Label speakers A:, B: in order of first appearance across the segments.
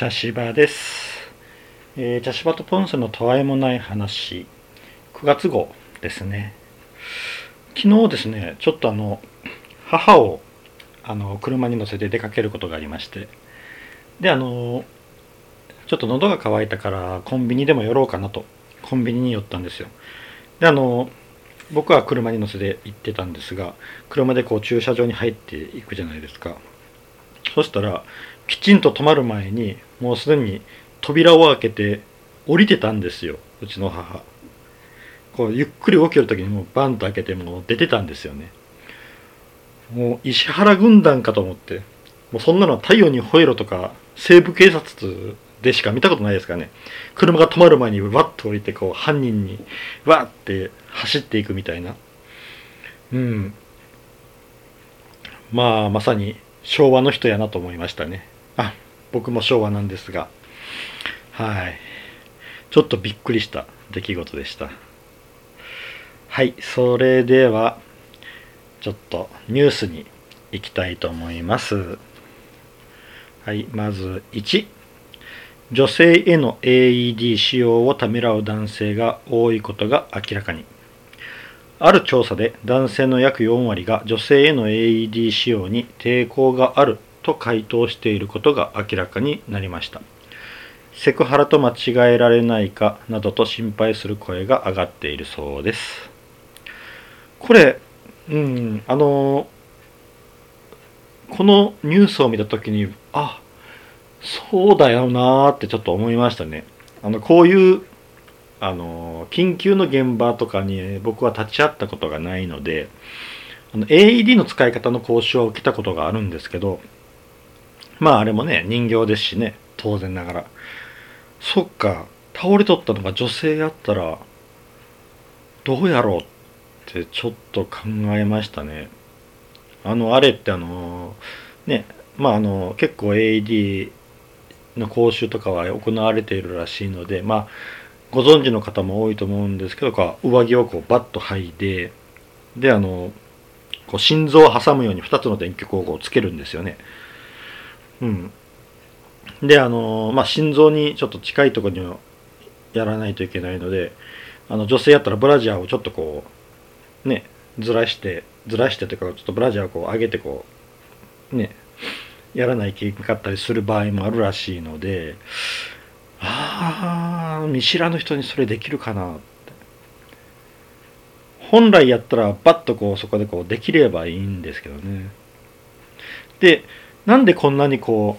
A: 茶芝です、えー茶芝とポンセのたわいもない話。9月号ですね。昨日ですねちょっとあの母をあの車に乗せて出かけることがありまして。であのちょっと喉が渇いたからコンビニでも寄ろうかなとコンビニに寄ったんですよ。であの僕は車に乗せて行ってたんですが車でこう駐車場に入っていくじゃないですか。そしたらきちんと止まる前にもうすでに扉を開けて降りてたんですようちの母。こうゆっくり起きる時にもうバンと開けてもう出てたんですよね。もう石原軍団かと思ってもうそんなのは太陽に吠えろとか西部警察でしか見たことないですからね。車が止まる前にわっと降りてこう犯人にわって走っていくみたいな。うん。まあまさに昭和の人やなと思いましたね。僕も昭和なんですがはい。ちょっとびっくりした出来事でした。はいそれではちょっとニュースに行きたいと思います。はいまず1女性への AED 使用をためらう男性が多いことが明らかに。ある調査で男性の約4割が女性への AED 使用に抵抗があると回答していることが明らかになりました。セクハラと間違えられないかなどと心配する声が上がっているそうです。これうんあのこのニュースを見た時にあそうだよなーってちょっと思いましたね。あのこういうあの緊急の現場とかに僕は立ち会ったことがないのであの AED の使い方の講習を受けたことがあるんですけどまああれもね人形ですしね当然ながらそっか倒れとったのが女性やったらどうやろうってちょっと考えましたねあのあれってあのねまああの結構 AED の講習とかは行われているらしいのでまあご存知の方も多いと思うんですけどこう上着をこうバッと剥いでであのこう心臓を挟むように2つの電極をこうつけるんですよね。うん、であの、まあ、心臓にちょっと近いところにやらないといけないのであの女性やったらブラジャーをちょっとこうねずらしてずらしてとかちょっとブラジャーをこう上げてこうねやらないといけなかったりする場合もあるらしいのでああ見知らぬ人にそれできるかなって。本来やったらバッとこうそこでこうできればいいんですけどね。でなんでこんなにこ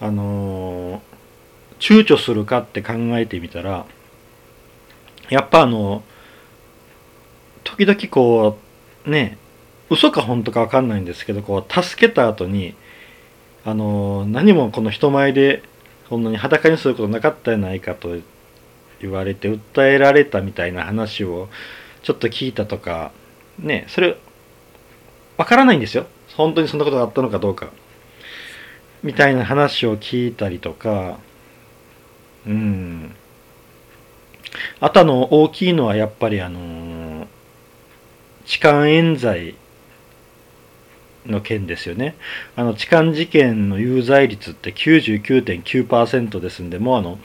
A: うあの躊躇するかって考えてみたらやっぱあの時々こうね嘘か本当か分かんないんですけどこう助けた後にあの何もこの人前でそんなに裸にすることなかったやないかと言われて訴えられたみたいな話をちょっと聞いたとかねそれ分からないんですよ。本当にそんなことがあったのかどうか。みたいな話を聞いたりとか。うん。あとあの大きいのはやっぱりあの痴漢冤罪の件ですよね。あの痴漢事件の有罪率って99.9%ですんで、もうあの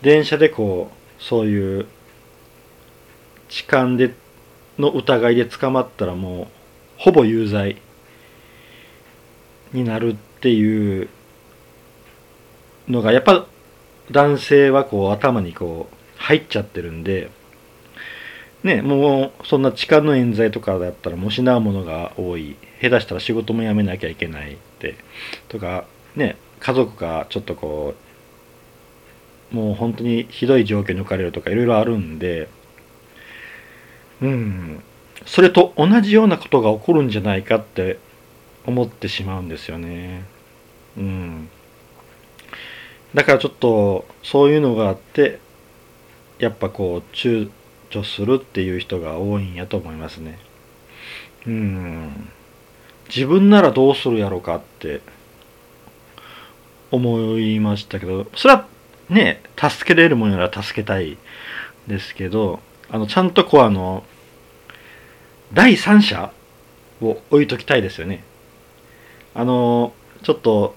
A: 電車でこうそういう痴漢での疑いで捕まったらもうほぼ有罪。になるっていうのがやっぱ男性はこう頭にこう入っちゃってるんでねもうそんな痴漢の冤罪とかだったらもう失うものが多い。下手したら仕事も辞めなきゃいけないって。とかね家族がちょっとこうもう本当にひどい状況に置かれるとかいろいろあるんでうん。それと同じようなことが起こるんじゃないかって思ってしまうんですよね。うん。だからちょっとそういうのがあってやっぱこう躊躇するっていう人が多いんやと思いますね。うん。自分ならどうするやろかって思いましたけどそれはね助けれるものなら助けたいですけどあのちゃんとこうあの第三者を置いときたいですよね。あのちょっと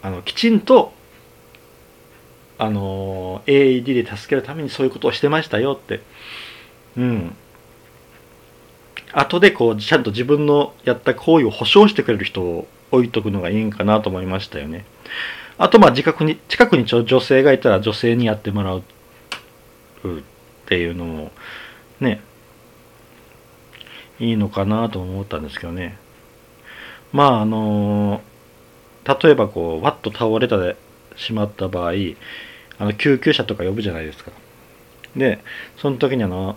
A: あのきちんとあの AED で助けるためにそういうことをしてましたよって。うん。後でこうちゃんと自分のやった行為を保証してくれる人を置いとくのがいいんかなと思いましたよね。あとまあ自覚に近くに女性がいたら女性にやってもらうっていうのもねいいのかなと思ったんですけどね。まああの例えばこうわっと倒れてしまった場合あの救急車とか呼ぶじゃないですか。でその時にあの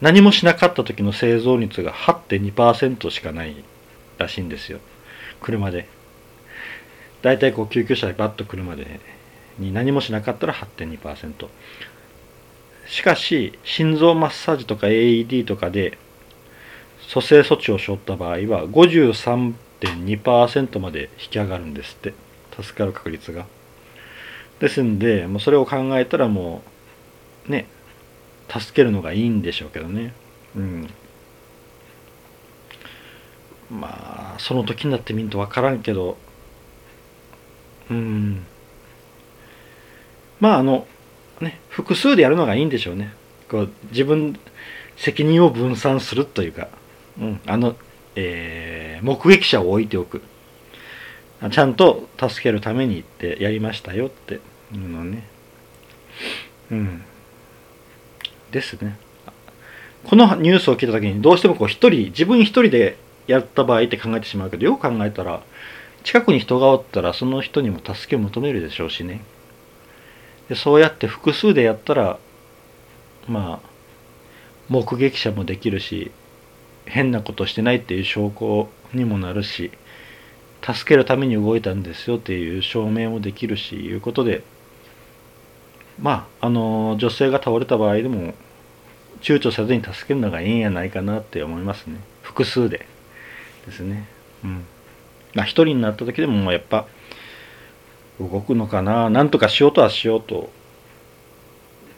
A: 何もしなかった時の生存率が8.2%しかないらしいんですよ。車で。大体こう救急車でバッと来るまでに何もしなかったら8.2%しかし心臓マッサージとか AED とかで蘇生措置をしょった場合は53 53.2%まで引き上がるんですって。助かる確率が。ですんでもうそれを考えたらもうね助けるのがいいんでしょうけどね。うん。まあその時になってみんと分からんけど。うん。まああのね複数でやるのがいいんでしょうね。こう自分責任を分散するというか、うん、あの、えー、目撃者を置いておく。ちゃんと助けるためにってやりましたよって。いうのね。うん。ですね。このニュースを聞いた時にどうしてもこう一人自分一人でやった場合って考えてしまうけどよく考えたら近くに人がおったらその人にも助けを求めるでしょうしね。でそうやって複数でやったらまあ目撃者もできるし変なことしてないっていう証拠にもなるし助けるために動いたんですよっていう証明もできるしいうことでまああの女性が倒れた場合でも躊躇せずに助けるのがいいんやないかなって思いますね。複数で。ですね。うん。まあ一人になった時でもやっぱ動くのかな。なんとかしようとはしようと。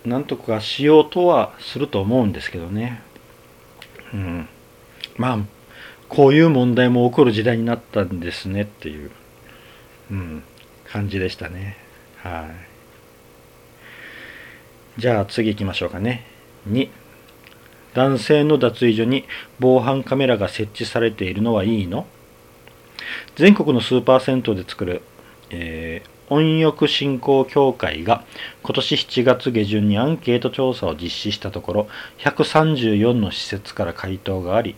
A: なんとかしようとはすると思うんですけどね。うん。まあこういう問題も起こる時代になったんですねっていう、うん、感じでしたね。はい。じゃあ次行きましょうかね。2男性の脱衣所に防犯カメラが設置されているのはいいの？全国のスーパー銭湯で作る、えー、温浴振興協会が今年7月下旬にアンケート調査を実施したところ134の施設から回答があり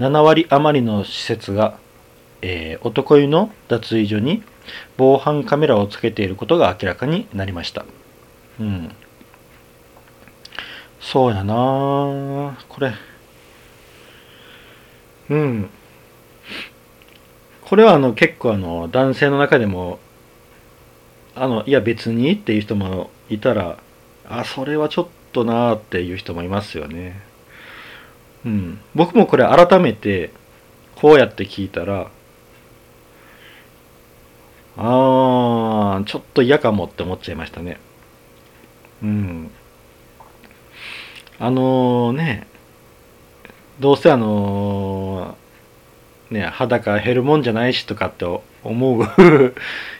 A: 7割余りの施設が、えー、男湯の脱衣所に防犯カメラをつけていることが明らかになりました。うん。そうやなこれ。うん。これはあの結構あの男性の中でもあのいや別にっていう人もいたらあそれはちょっとなーっていう人もいますよね。うん。僕もこれ改めてこうやって聞いたらあーちょっと嫌かもって思っちゃいましたね。うん。あのー、ねどうせあのーね、裸減るもんじゃないしとかって思う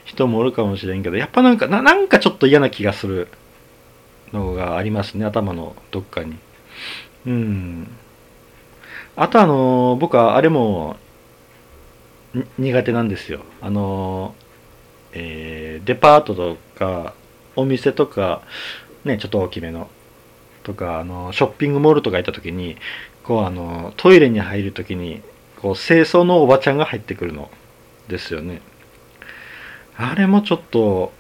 A: 人もおるかもしれんけど、やっぱなんかな、なんかちょっと嫌な気がするのがありますね、頭のどっかに。うん。あとあの、僕はあれも苦手なんですよ。あの、えー、デパートとか、お店とか、ね、ちょっと大きめの、とか、あの、ショッピングモールとか行った時に、こうあの、トイレに入る時に、こう清掃のおばちゃんが入ってくるのですよねあれもちょっと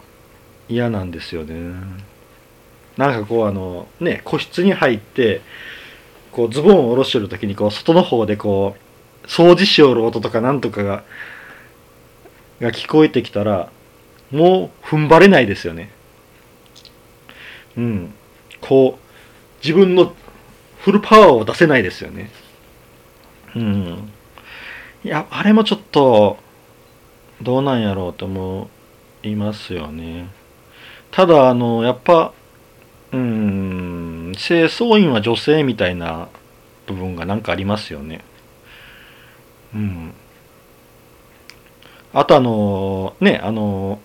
A: 嫌なんですよねなんかこうあのね個室に入ってこうズボンを下ろしてる時にこう外の方でこう掃除しよる音とかなんとかがが聞こえてきたらもう踏ん張れないですよね。うん。こう自分のフルパワーを出せないですよね。うん。いや、あれもちょっと、どうなんやろうと思いますよね。ただ、あの、やっぱ、うん、清掃員は女性みたいな部分がなんかありますよね。うん。あとあの、ね、あの、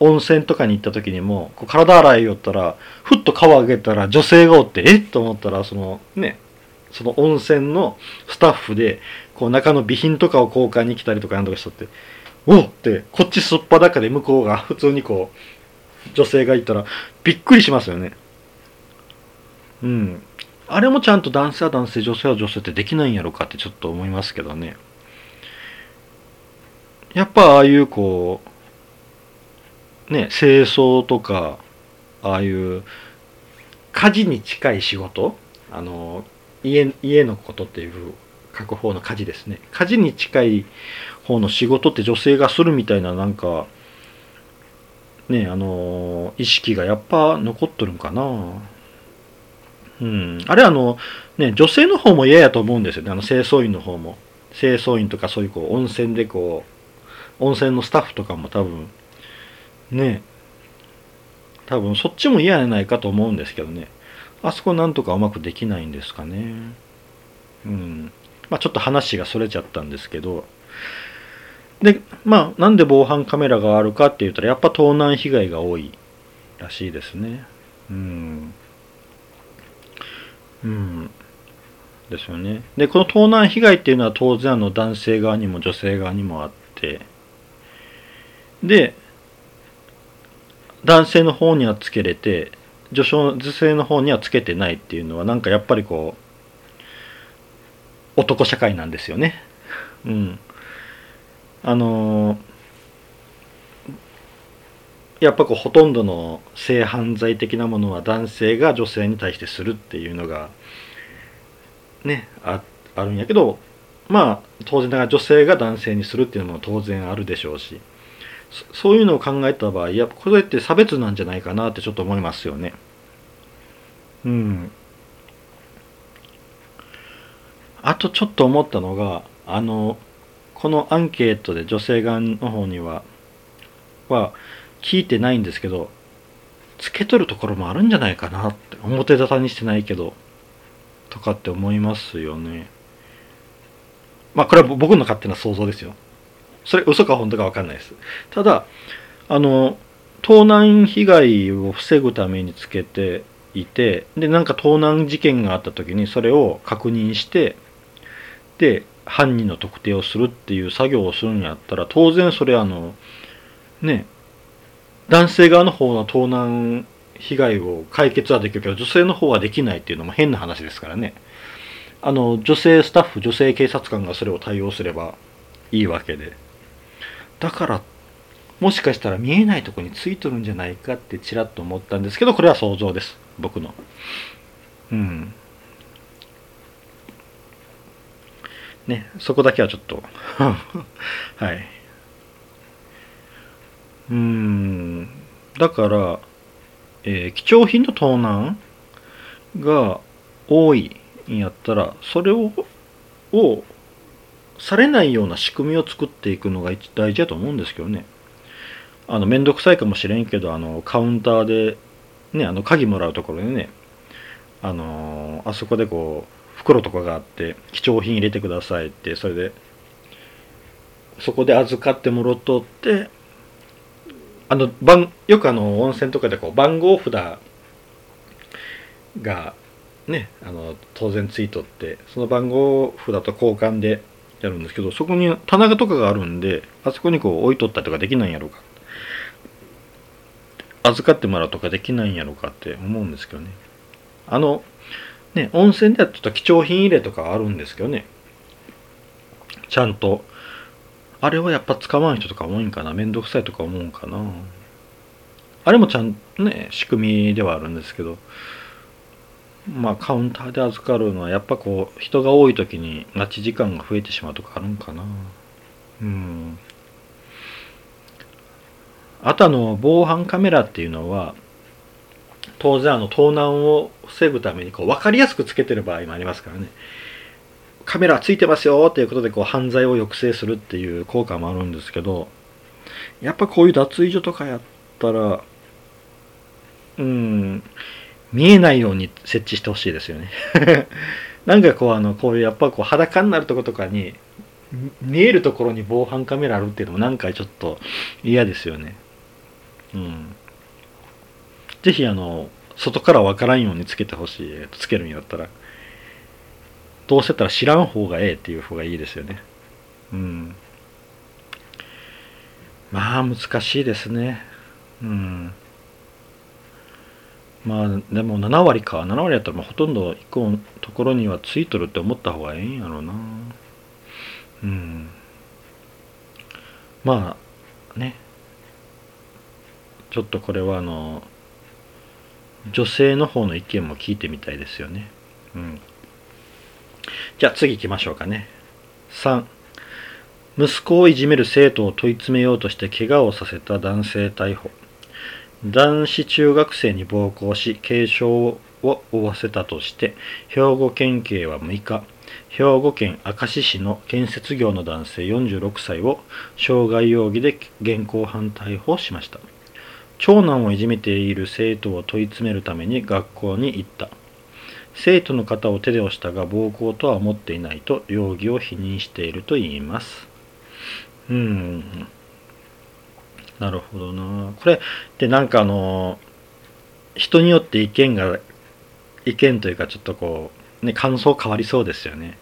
A: 温泉とかに行った時にもこう体洗いよったらふっと顔上げたら女性がおってえっ？と思ったらそのねその温泉のスタッフでこう中の備品とかを交換に来たりとかなんとかしとっておってこっちすっぱだかで向こうが普通にこう女性がいたらびっくりしますよねうん。あれもちゃんと男性は男性女性は女性ってできないんやろかってちょっと思いますけどね。やっぱああいうこうね清掃とかああいう家事に近い仕事あの家家のことっていう書く方の家事ですね。家事に近い方の仕事って女性がするみたいななんかねあの意識がやっぱ残っとるんかな。うん。あれあのね女性の方も嫌やと思うんですよね。あの清掃員の方も。清掃員とかそういうこう温泉でこう温泉のスタッフとかも多分ね多分そっちも嫌やないかと思うんですけどね。あそこなんとかうまくできないんですかね。うん。まあちょっと話がそれちゃったんですけど。でまあなんで防犯カメラがあるかって言ったらやっぱ盗難被害が多いらしいですね。うん。うん。ですよね。でこの盗難被害っていうのは当然あの男性側にも女性側にもあって。で男性の方にはつけれて女性の方にはつけてないっていうのはなんかやっぱりこう男社会なんですよね。うん。あのーやっぱこうほとんどの性犯罪的なものは男性が女性に対してするっていうのがねああるんやけどまあ当然ながら女性が男性にするっていうのも当然あるでしょうしそういうのを考えた場合やっぱこれって差別なんじゃないかなってちょっと思いますよね。うん。あとちょっと思ったのがあのこのアンケートで女性側の方にはは聞いてないんですけどつけとるところもあるんじゃないかなって表沙汰にしてないけどとかって思いますよね。まあこれは僕の勝手な想像ですよ。それ嘘か本当か分かんないです。ただあの盗難被害を防ぐためにつけていてでなんか盗難事件があった時にそれを確認してで犯人の特定をするっていう作業をするんやったら当然それあのね男性側の方の盗難被害を解決はできるけど女性の方はできないっていうのも変な話ですからね。あの女性スタッフ女性警察官がそれを対応すればいいわけで。だからもしかしたら見えないとこについとるんじゃないかってちらっと思ったんですけどこれは想像です。僕の。うん。ねそこだけはちょっと。はい。うん。だから、えー貴重品の盗難が多いんやったらそれををされないような仕組みを作っていくのが大事だと思うんですけどね。あの面倒くさいかもしれんけどあのカウンターでねあの鍵もらうところでねあのあそこでこう袋とかがあって貴重品入れてくださいってそれでそこで預かってもろとってあの番よくあの温泉とかでこう番号札がねあの当然ついとってその番号札と交換でやるんですけどそこに棚とかがあるんであそこにこう置いとったとかできないんやろうか。預かってもらうとかできないんやろうかって思うんですけどね。あのね温泉ではちょっと貴重品入れとかあるんですけどね。ちゃんとあれはやっぱ使わん人とか多いんかな？めんどくさいとか思うんかな？あれもちゃんとね仕組みではあるんですけど。まあカウンターで預かるのはやっぱこう人が多い時に待ち時間が増えてしまうとかあるんかな？うん。あとあの防犯カメラっていうのは当然あの盗難を防ぐためにこう分かりやすくつけてる場合もありますからね。カメラついてますよっていうことでこう犯罪を抑制するっていう効果もあるんですけどやっぱこういう脱衣所とかやったらうん見えないように設置してほしいですよね。なんかこうあのこういうやっぱこう裸になるところとかに見えるところに防犯カメラあるっていうのもなんかちょっと嫌ですよね。うん。ぜひあの外から分からんようにつけてほしい。つけるんやったら。どうせったら知らん方がええっていう方がいいですよね。うん。まあ難しいですね。うん。まあでも7割か。7割やったらほとんど1個のところにはついとるって思った方がええんやろうな。うん。まあね。ちょっとこれはあの女性の方の意見も聞いてみたいですよね。うん。じゃあ次行きましょうかね。3息子をいじめる生徒を問い詰めようとして怪我をさせた男性逮捕。男子中学生に暴行し軽傷を負わせたとして兵庫県警は6日兵庫県明石市の建設業の男性46歳を傷害容疑で現行犯逮捕しました。長男をいじめている生徒を問い詰めるために学校に行った。生徒の肩を手で押したが暴行とは思っていないと容疑を否認しているといいます。うん。なるほどな。これでなんかあの人によって意見が意見というかちょっとこうね感想変わりそうですよね。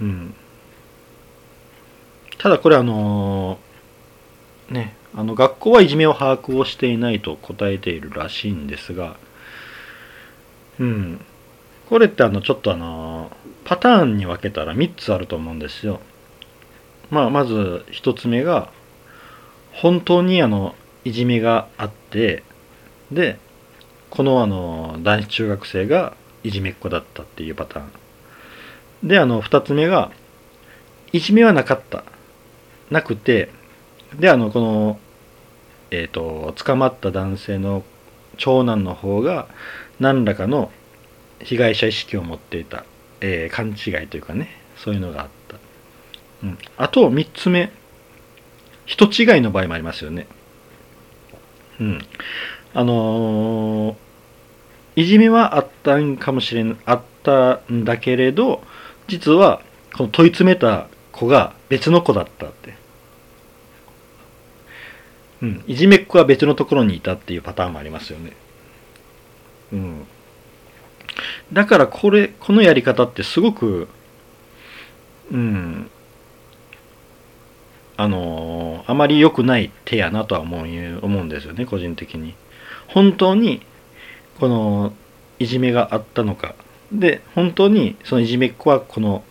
A: うん。ただこれあのねあの学校はいじめを把握をしていないと答えているらしいんですがうん。これってあのちょっとあのパターンに分けたら3つあると思うんですよ。まあまず1つ目が本当にあのいじめがあってでこのあの男子中学生がいじめっ子だったっていうパターン。であの2つ目がいじめはなかった。なくてであのこのえっ、ー、と捕まった男性の長男の方が何らかの被害者意識を持っていた、えー、勘違いというかねそういうのがあった、うん、あと3つ目。人違いの場合もありますよね。うん。あのー、いじめはあったんかもしれんあったんだけれど実はこの問い詰めた子が別の子だったって。うん、いじめっ子は別のところにいたっていうパターンもありますよね。うん。だからこれ、このやり方ってすごく、うん、あのあまり良くない手やなとは思う思うんですよね、個人的に。本当に、この、いじめがあったのか。で、本当にそのいじめっ子はこの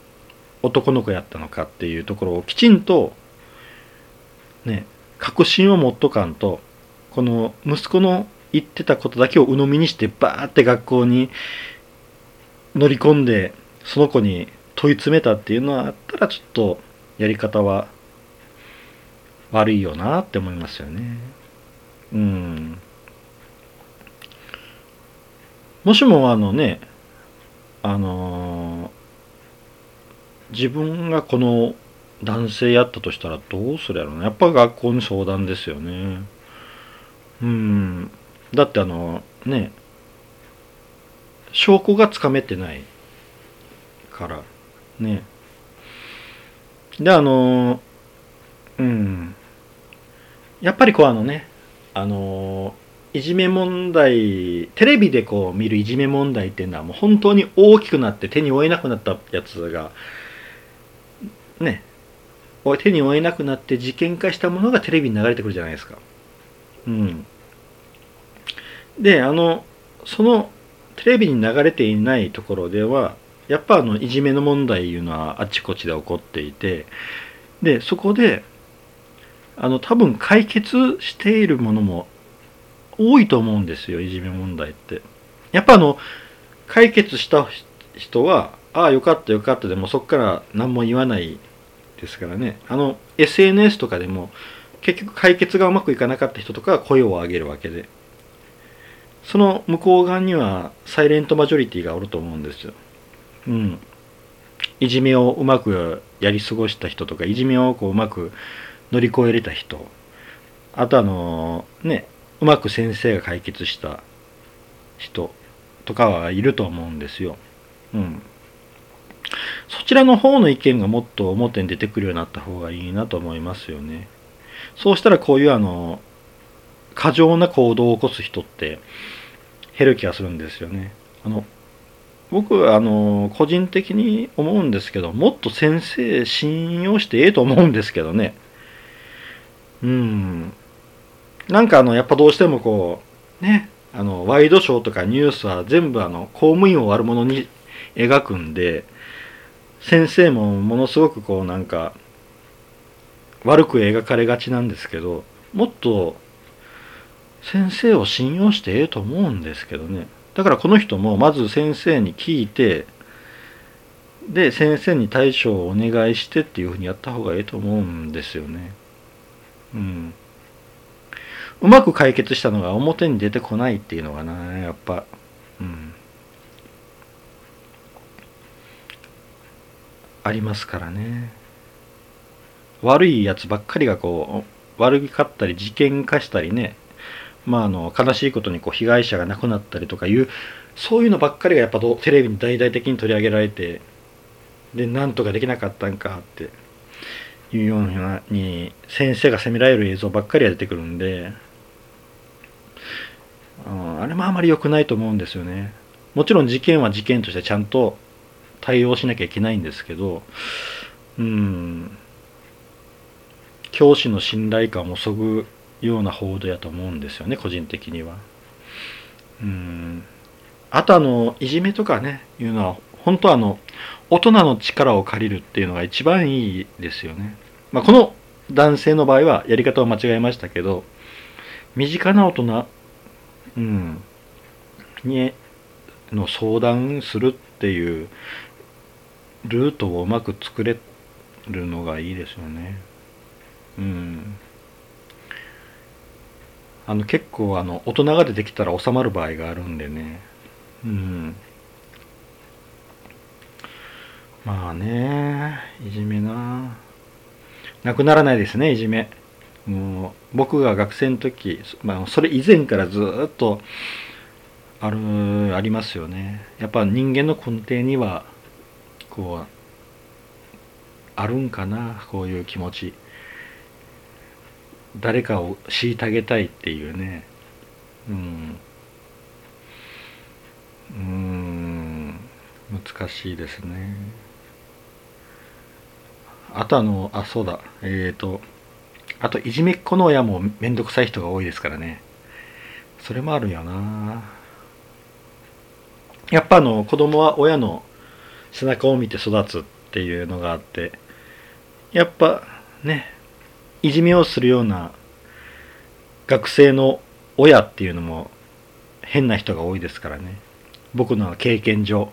A: 男の子やったのかっていうところをきちんと、ね、確信を持っとかんとこの息子の言ってたことだけを鵜呑みにしてバーって学校に乗り込んでその子に問い詰めたっていうのはあったらちょっとやり方は悪いよなって思いますよね。うん。もしもあのね、あのー、自分がこの男性やったとしたらどうするやろうなやっぱ学校に相談ですよねうんだってあのね証拠がつかめてないからねであのうんやっぱりこうあのねあのいじめ問題テレビでこう見るいじめ問題っていうのはもう本当に大きくなって手に負えなくなったやつがね手に負えなくなって事件化したものがテレビに流れてくるじゃないですか。うん。で、あの、そのテレビに流れていないところでは、やっぱあの、いじめの問題いうのはあちこちで起こっていて、で、そこで、あの、多分解決しているものも多いと思うんですよ、いじめ問題って。やっぱあの、解決した人は、ああ、よかったよかったでもそこから何も言わないですからねあの SNS とかでも結局解決がうまくいかなかった人とかは声を上げるわけでその向こう側にはサイレントマジョリティがおると思うんですよ。うん。いじめをうまくやり過ごした人とかいじめをこううまく乗り越えれた人あとあのねうまく先生が解決した人とかはいると思うんですよ。うん。そちらの方の意見がもっと表に出てくるようになった方がいいなと思いますよね。そうしたらこういうあの、過剰な行動を起こす人って減る気がするんですよね。あの僕はあの個人的に思うんですけどもっと先生信用してええと思うんですけどねうんなんかあのやっぱどうしてもこうねあのワイドショーとかニュースは全部あの公務員を悪者に描くんで先生もものすごくこうなんか悪く描かれがちなんですけどもっと先生を信用してええと思うんですけどねだからこの人もまず先生に聞いてで先生に対処をお願いしてっていうふうにやった方がいいと思うんですよね。うん。うまく解決したのが表に出てこないっていうのがなやっぱうんありますからね悪いやつばっかりがこう悪かったり事件化したりねまあ、あの悲しいことにこう被害者が亡くなったりとかいうそういうのばっかりがやっぱテレビに大々的に取り上げられてでなんとかできなかったんかっていうようなに先生が責められる映像ばっかりが出てくるんで、うん、あれもあまり良くないと思うんですよね。もちろん事件は事件としてちゃんと対応しなきゃいけないんですけどうん。教師の信頼感をそぐような報道やと思うんですよね個人的には。うんあとあのいじめとかねいうのは本当あの大人の力を借りるっていうのが一番いいですよね。まあ、この男性の場合はやり方を間違えましたけど身近な大人、うん、にの相談するっていうルートをうまく作れるのがいいですよね。うん。あの結構あの大人が出てきたら収まる場合があるんでね。うん。まあねいじめな。なくならないですねいじめ。もう僕が学生の時、まあ、それ以前からずっとあるありますよね。やっぱ人間の根底にはこうあるんかなこういう気持ち。誰かを虐げたいっていうね。うん。うん。難しいですね。あとあのあそうだ。えっ、ー、とあといじめっ子の親もめんどくさい人が多いですからね。それもあるよな。やっぱあの子供は親の背中を見て育つっていうのがあってやっぱねいじめをするような学生の親っていうのも変な人が多いですからね。僕の経験上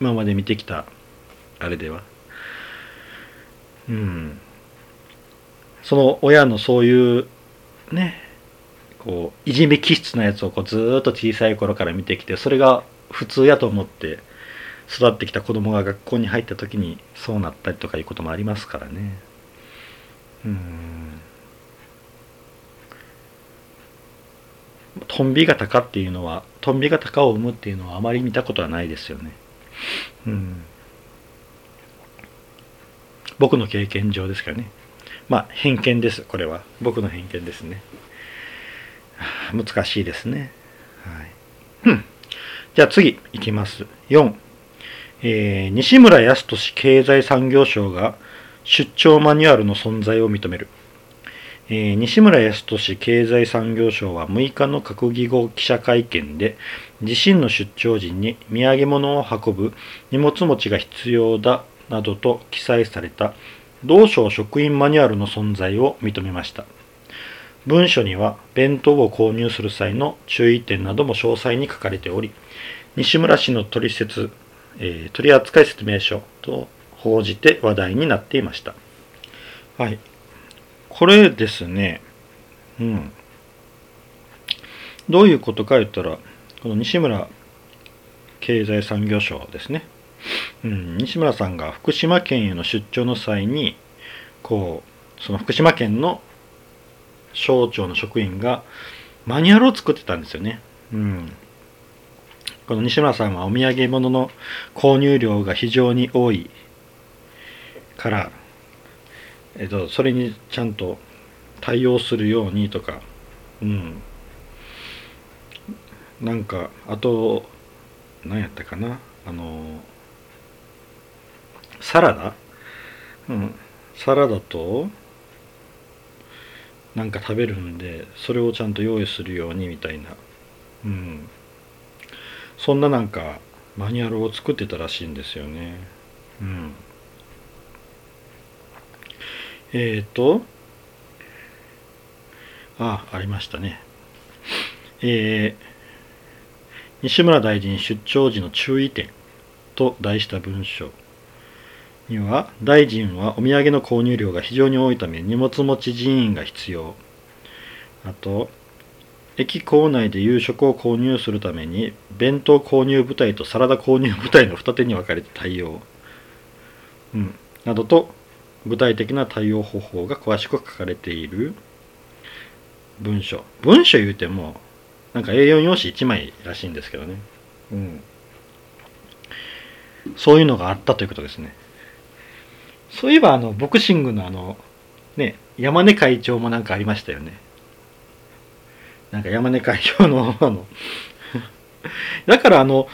A: 今まで見てきたあれでは。うん。その親のそういうねこういじめ気質なやつをこうずっと小さい頃から見てきてそれが普通やと思って育ってきた子供が学校に入った時にそうなったりとかいうこともありますからね。うん。トンビが鷹っていうのはトンビが鷹を生むっていうのはあまり見たことはないですよね。うん、僕の経験上ですかね。まあ偏見ですこれは僕の偏見ですね。難しいですね。はい、じゃあ次いきます。4、えー、西村康稔経済産業省が出張マニュアルの存在を認める。えー、西村康稔経済産業省は6日の閣議後記者会見で自身の出張時に土産物を運ぶ荷物持ちが必要だなどと記載された同省職員マニュアルの存在を認めました。文書には弁当を購入する際の注意点なども詳細に書かれており西村氏の取説、えー、取扱説明書と報じて話題になっていました。はい。これですね、うん。どういうことか言ったら、この西村経済産業省ですね。うん、西村さんが福島県への出張の際に、こう、その福島県の省庁の職員がマニュアルを作ってたんですよね。うん。この西村さんはお土産物の購入量が非常に多いから、えっと、それにちゃんと対応するようにとか、うん、なんかあと何やったかなあのサラダ？うん。サラダとなんか食べるんでそれをちゃんと用意するようにみたいな。うん。そんななんかマニュアルを作ってたらしいんですよね。うん。えっ、ー、とあありましたね。えー西村大臣出張時の注意点と題した文書には大臣はお土産の購入量が非常に多いため荷物持ち人員が必要。あと駅構内で夕食を購入するために弁当購入部隊とサラダ購入部隊の二手に分かれて対応、うん、などと具体的な対応方法が詳しく書かれている文書文書言うてもなんか A4 用紙1枚らしいんですけどね。うん。そういうのがあったということですね。そういえば、あの、ボクシングのあの、ね、山根会長もなんかありましたよね。なんか山根会長の、あのだからあの、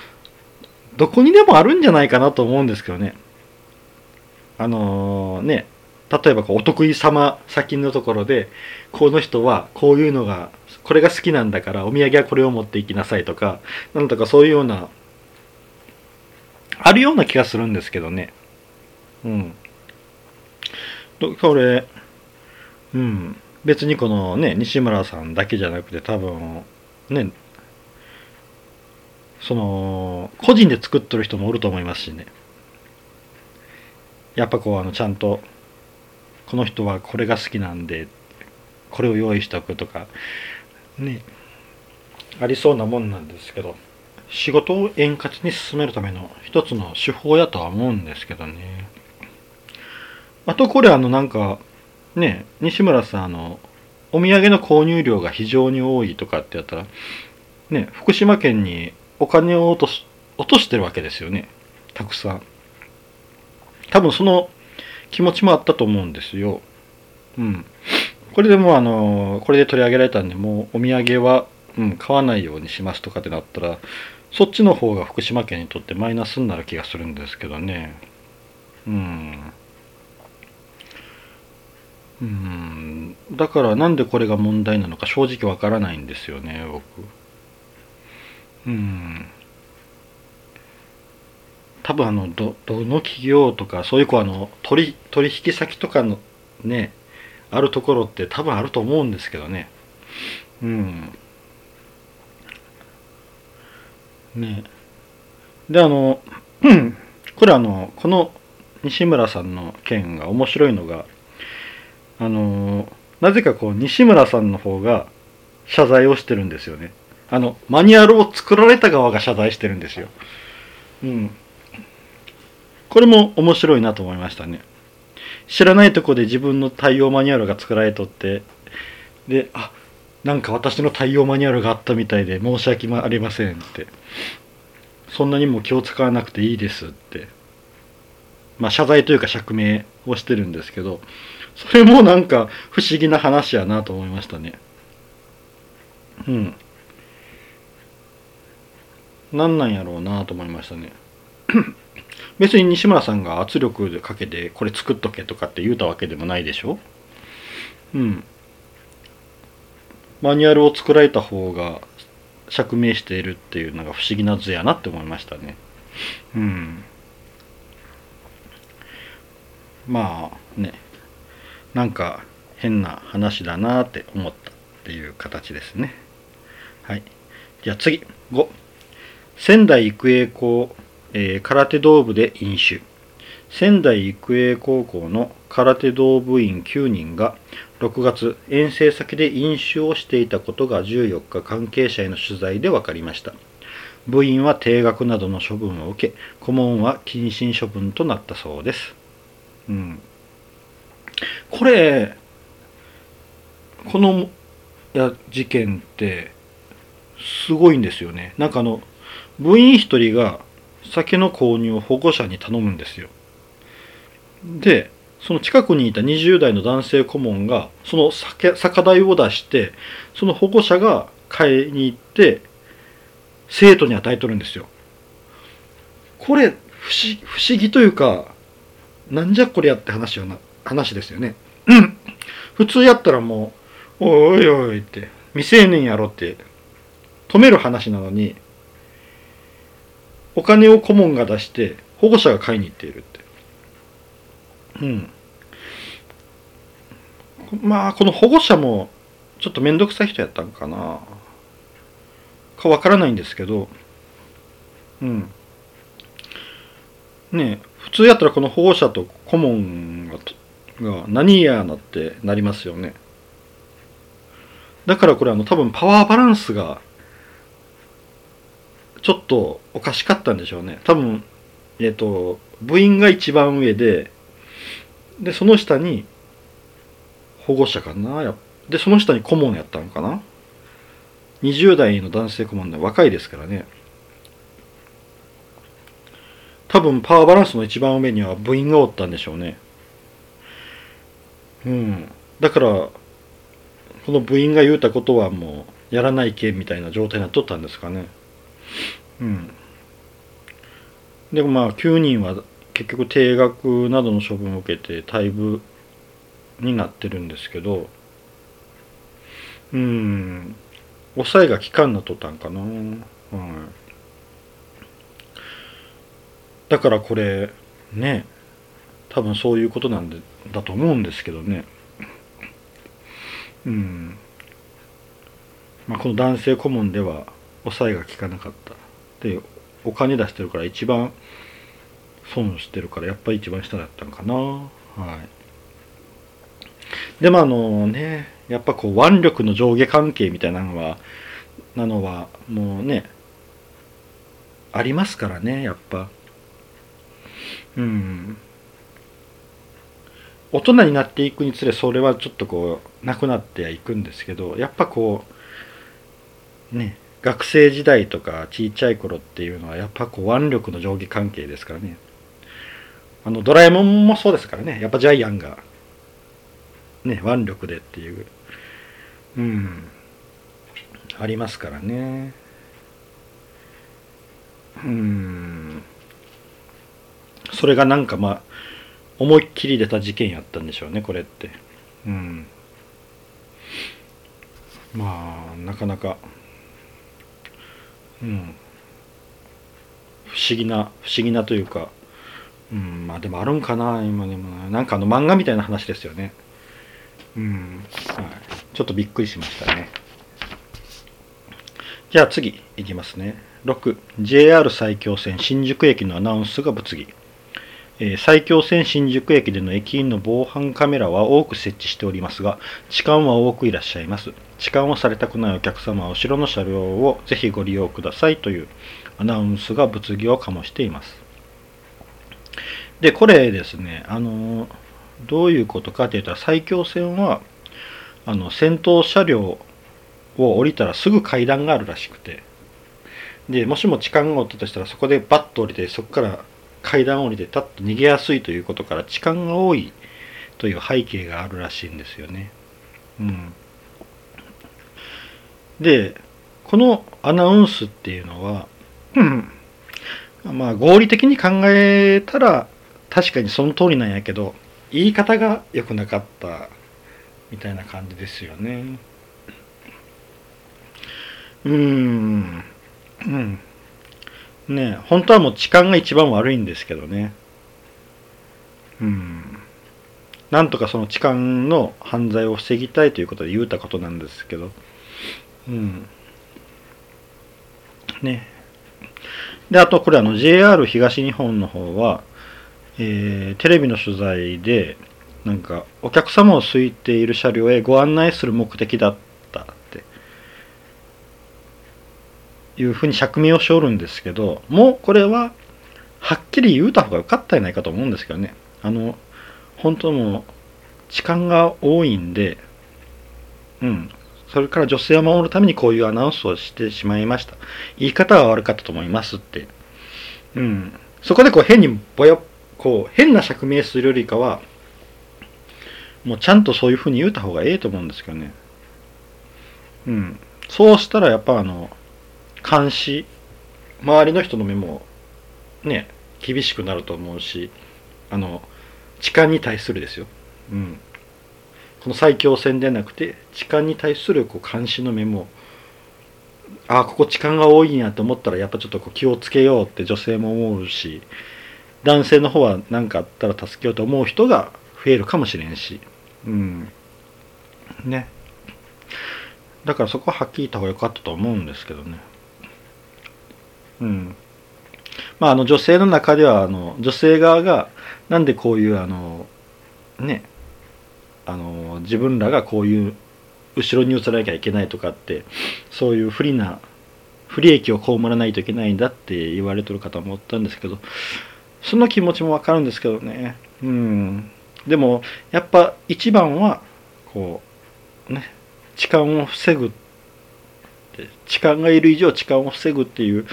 A: どこにでもあるんじゃないかなと思うんですけどね。あのー、ね、例えばこうお得意様先のところで、この人はこういうのがこれが好きなんだからお土産はこれを持っていきなさいとかなんとかそういうようなあるような気がするんですけどね。うん。これうん。別にこのね西村さんだけじゃなくて多分ねその個人で作っとる人もおると思いますしね。やっぱこうあのちゃんとこの人はこれが好きなんでこれを用意しておくとかねありそうなもんなんですけど仕事を円滑に進めるための一つの手法やとは思うんですけどね。あとこれあのなんかね西村さんあのお土産の購入量が非常に多いとかってやったらね福島県にお金を落とし落としてるわけですよね。たくさん。多分その気持ちもあったと思うんですよ。うん。これでもうあのこれで取り上げられたんでもうお土産は、うん、買わないようにしますとかってなったらそっちの方が福島県にとってマイナスになる気がするんですけどね。うん。うん。だからなんでこれが問題なのか正直わからないんですよね僕。うん。多分あのどどの企業とかそういう子あの取取引先とかのねあるところって多分あると思うんですけどね。うん。ね。であの これあのこの西村さんの件が面白いのがあのなぜかこう西村さんの方が謝罪をしてるんですよね。あのマニュアルを作られた側が謝罪してるんですよ。うん。これも面白いなと思いましたね。知らないとこで自分の対応マニュアルが作られとってであなんか私の対応マニュアルがあったみたいで申し訳ありませんって。そんなにも気を使わなくていいですって。まあ謝罪というか釈明をしてるんですけどそれもなんか不思議な話やなと思いましたね。うん。何なんやろうなと思いましたね。別に西村さんが圧力かけてこれ作っとけとかって言うたわけでもないでしょ？うん。マニュアルを作られた方が釈明しているっていうのが不思議な図やなって思いましたね。うん。まあね。なんか変な話だなって思ったっていう形ですね。はい。じゃあ次。5仙台育英校えー、空手道部で飲酒。仙台育英高校の空手道部員9人が6月遠征先で飲酒をしていたことが14日関係者への取材で分かりました。部員は定額などの処分を受け顧問は謹慎処分となったそうです。うん。これこのや事件ってすごいんですよね。なんかあの部員一人が酒の購入を保護者に頼むんですよ。で、その近くにいた20代の男性顧問が、その酒酒代を出して、その保護者が買いに行って、生徒に与えとるんですよ。これ不思不思議というかなんじゃこりゃって話よな話ですよね。普通やったらもう「おいおい」って未成年やろって止める話なのにお金を顧問が出して保護者が買いに行っているって。うん。まあこの保護者もちょっと面倒くさい人やったんかなかわからないんですけどうんね普通やったらこの保護者と顧問がが何やなってなりますよねだからこれあの多分パワーバランスがちょっとおかしかったんでしょうね。多分えっ、と部員が一番上ででその下に保護者かなでその下に顧問やったのかな。20代の男性顧問で若いですからね。多分パワーバランスの一番上には部員がおったんでしょうね。うん。だからこの部員が言うたことはもうやらないけみたいな状態になっとったんですかね。うん。でもまあ9人は結局定額などの処分を受けて退部になってるんですけどうん。抑えが効かんなとったんかな、はい、だからこれね多分そういうことなんでだと思うんですけどね。うん。まあこの男性顧問では抑えが効かなかった。でお金出してるから一番損してるからやっぱり一番下だったんかな。はい。でもあのねやっぱこう腕力の上下関係みたいなのはなのはもうねありますからねやっぱ。うん。大人になっていくにつれそれはちょっとこうなくなってはいくんですけどやっぱこうね学生時代とかちっちゃい頃っていうのはやっぱこう腕力の上下関係ですからね。あのドラえもんもそうですからね。やっぱジャイアンがね腕力でっていう。うん。ありますからね。うん。それがなんかまあ思いっきり出た事件やったんでしょうねこれって。うん。まあなかなかうん。不思議な不思議なというかうんまあでもあるんかな今でもな。んかあの漫画みたいな話ですよね。うん、はい、ちょっとびっくりしましたね。じゃあ次いきますね。6JR 埼京線新宿駅のアナウンスが物議。え埼京線新宿駅での駅員の防犯カメラは多く設置しておりますが、痴漢は多くいらっしゃいます。痴漢をされたくないお客様は後ろの車両をぜひご利用くださいというアナウンスが物議を醸しています。で、これですね、あの、どういうことかというと、埼京線は、あの、先頭車両を降りたらすぐ階段があるらしくて、で、もしも痴漢がおったとしたら、そこでバッと降りて、そこから階段降りてタッと逃げやすいということから、痴漢が多いという背景があるらしいんですよね。うん。で、このアナウンスっていうのは、うん、まあ合理的に考えたら確かにその通りなんやけど言い方が良くなかったみたいな感じですよねうんうんね本当はもう痴漢が一番悪いんですけどね。うん。なんとかその痴漢の犯罪を防ぎたいということで言うたことなんですけど。うん。ね。であとこれあの JR 東日本の方はえー、テレビの取材でなんかお客様を空いている車両へご案内する目的だったっていうふうに釈明をしておるんですけどもうこれははっきり言うた方が良かったんじゃないかと思うんですけどね。あの本当もう痴漢が多いんでうん。それから女性を守るためにこういうアナウンスをしてしまいました。言い方は悪かったと思いますって。うん。そこでこう変にぼやこう変な釈明するよりかはもうちゃんとそういうふうに言うた方がええと思うんですけどね。うん。そうしたらやっぱあの監視周りの人の目もね厳しくなると思うしあの痴漢に対するですよ、うん、この最強戦ではなくて痴漢に対するこう監視の目もああここ痴漢が多いんやと思ったらやっぱちょっとこう気をつけようって女性も思うし男性の方は何かあったら助けようと思う人が増えるかもしれんし。うん。ね。だからそこははっきり言った方が良かったと思うんですけどね。うん。まああの女性の中ではあの女性側がなんでこういうあのねあの自分らがこういう後ろに移らなきゃいけないとかってそういう不利な不利益を被らないといけないんだって言われてる方もおったんですけどその気持ちもわかるんですけどね。うん。でもやっぱ一番はこうね痴漢を防ぐ痴漢がいる以上痴漢を防ぐっていう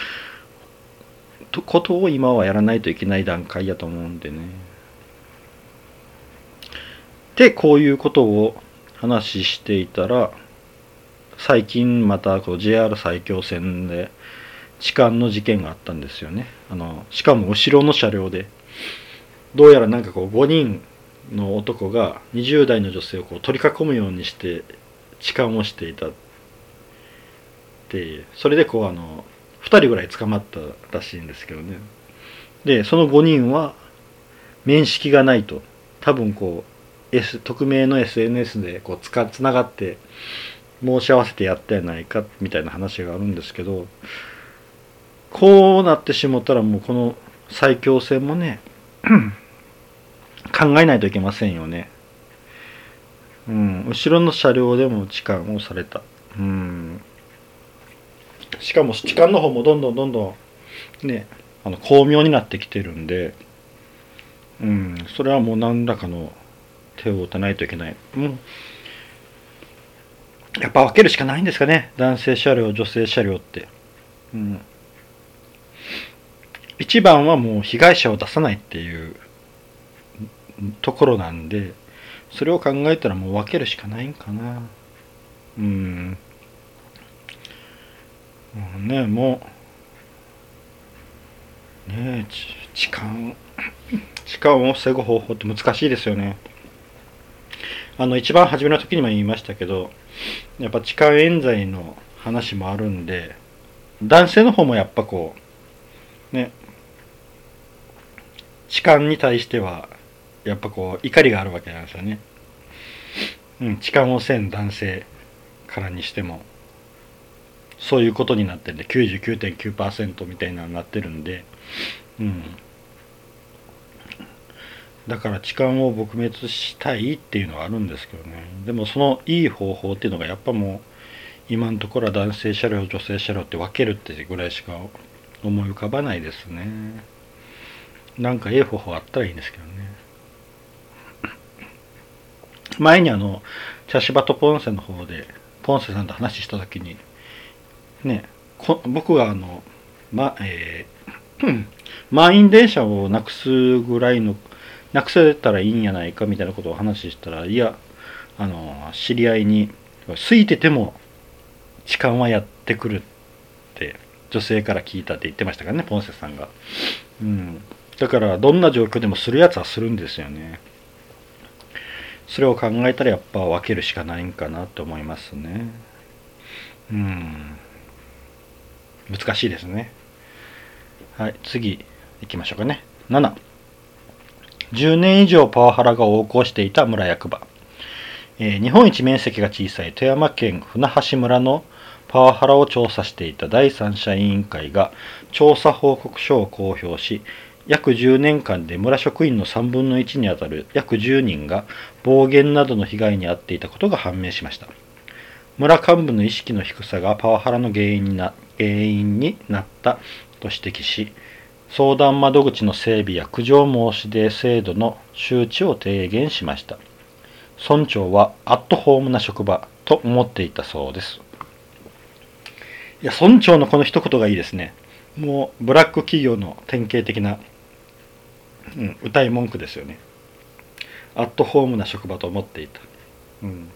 A: ことを今はやらないといけない段階やと思うんでね。でこういうことを話していたら最近またこう JR 埼京線で痴漢の事件があったんですよね。あのしかも後ろの車両で。どうやらなんかこう5人の男が20代の女性をこう取り囲むようにして痴漢をしていたってそれでこうあの2人ぐらい捕まったらしいんですけどねでその5人は面識がないと多分こう、S、匿名の SNS でこうつかつながって申し合わせてやったやないかみたいな話があるんですけどこうなってしもたらもうこの最強戦もね 考えないといけませんよね。うん、後ろの車両でも痴漢をされた。うん。しかも痴漢の方もどんどんどんどんね、あの巧妙になってきてるんで、うん、それはもう何らかの手を打たないといけない。うん。やっぱ分けるしかないんですかね。男性車両、女性車両って。うん。一番はもう被害者を出さないっていうところなんでそれを考えたらもう分けるしかないんかなうんねもうねえ痴漢 痴漢を防ぐ方法って難しいですよねあの一番初めの時にも言いましたけどやっぱ痴漢冤罪の話もあるんで男性の方もやっぱこうね痴漢に対してはやっぱこう怒りがあるわけなんですよね。うん、痴漢をせん男性からにしてもそういうことになってるんで99.9%みたいなのになってるんで、うん、だから痴漢を撲滅したいっていうのはあるんですけどね。でもそのいい方法っていうのがやっぱもう今のところは男性車両女性車両って分けるってぐらいしか思い浮かばないですね。なんかええ方法あったらいいんですけどね。前にあの茶芝とポンセの方でポンセさんと話した時にねこ僕があのまえー、満員電車をなくすぐらいのなくせたらいいんやないかみたいなことを話したらいやあの知り合いに空いてても痴漢はやってくるって女性から聞いたって言ってましたからねポンセさんが、うん、だからどんな状況でもするやつはするんですよね。それを考えたらやっぱ分けるしかないんかなと思いますね。うん。難しいですね。はい次行きましょうかね。7 10年以上パワハラが横行していた村役場、えー、日本一面積が小さい富山県船橋村のパワハラを調査していた第三者委員会が調査報告書を公表し約10年間で村職員の3分の1にあたる約10人が暴言などの被害に遭っていたことが判明しました。村幹部の意識の低さがパワハラの原因にな原因になったと指摘し相談窓口の整備や苦情申し出制度の周知を提言しました。村長はアットホームな職場と思っていたそうです。いや村長のこの一言がいいですね。もうブラック企業の典型的なうん、歌い文句ですよね。アットホームな職場と思っていた、うん、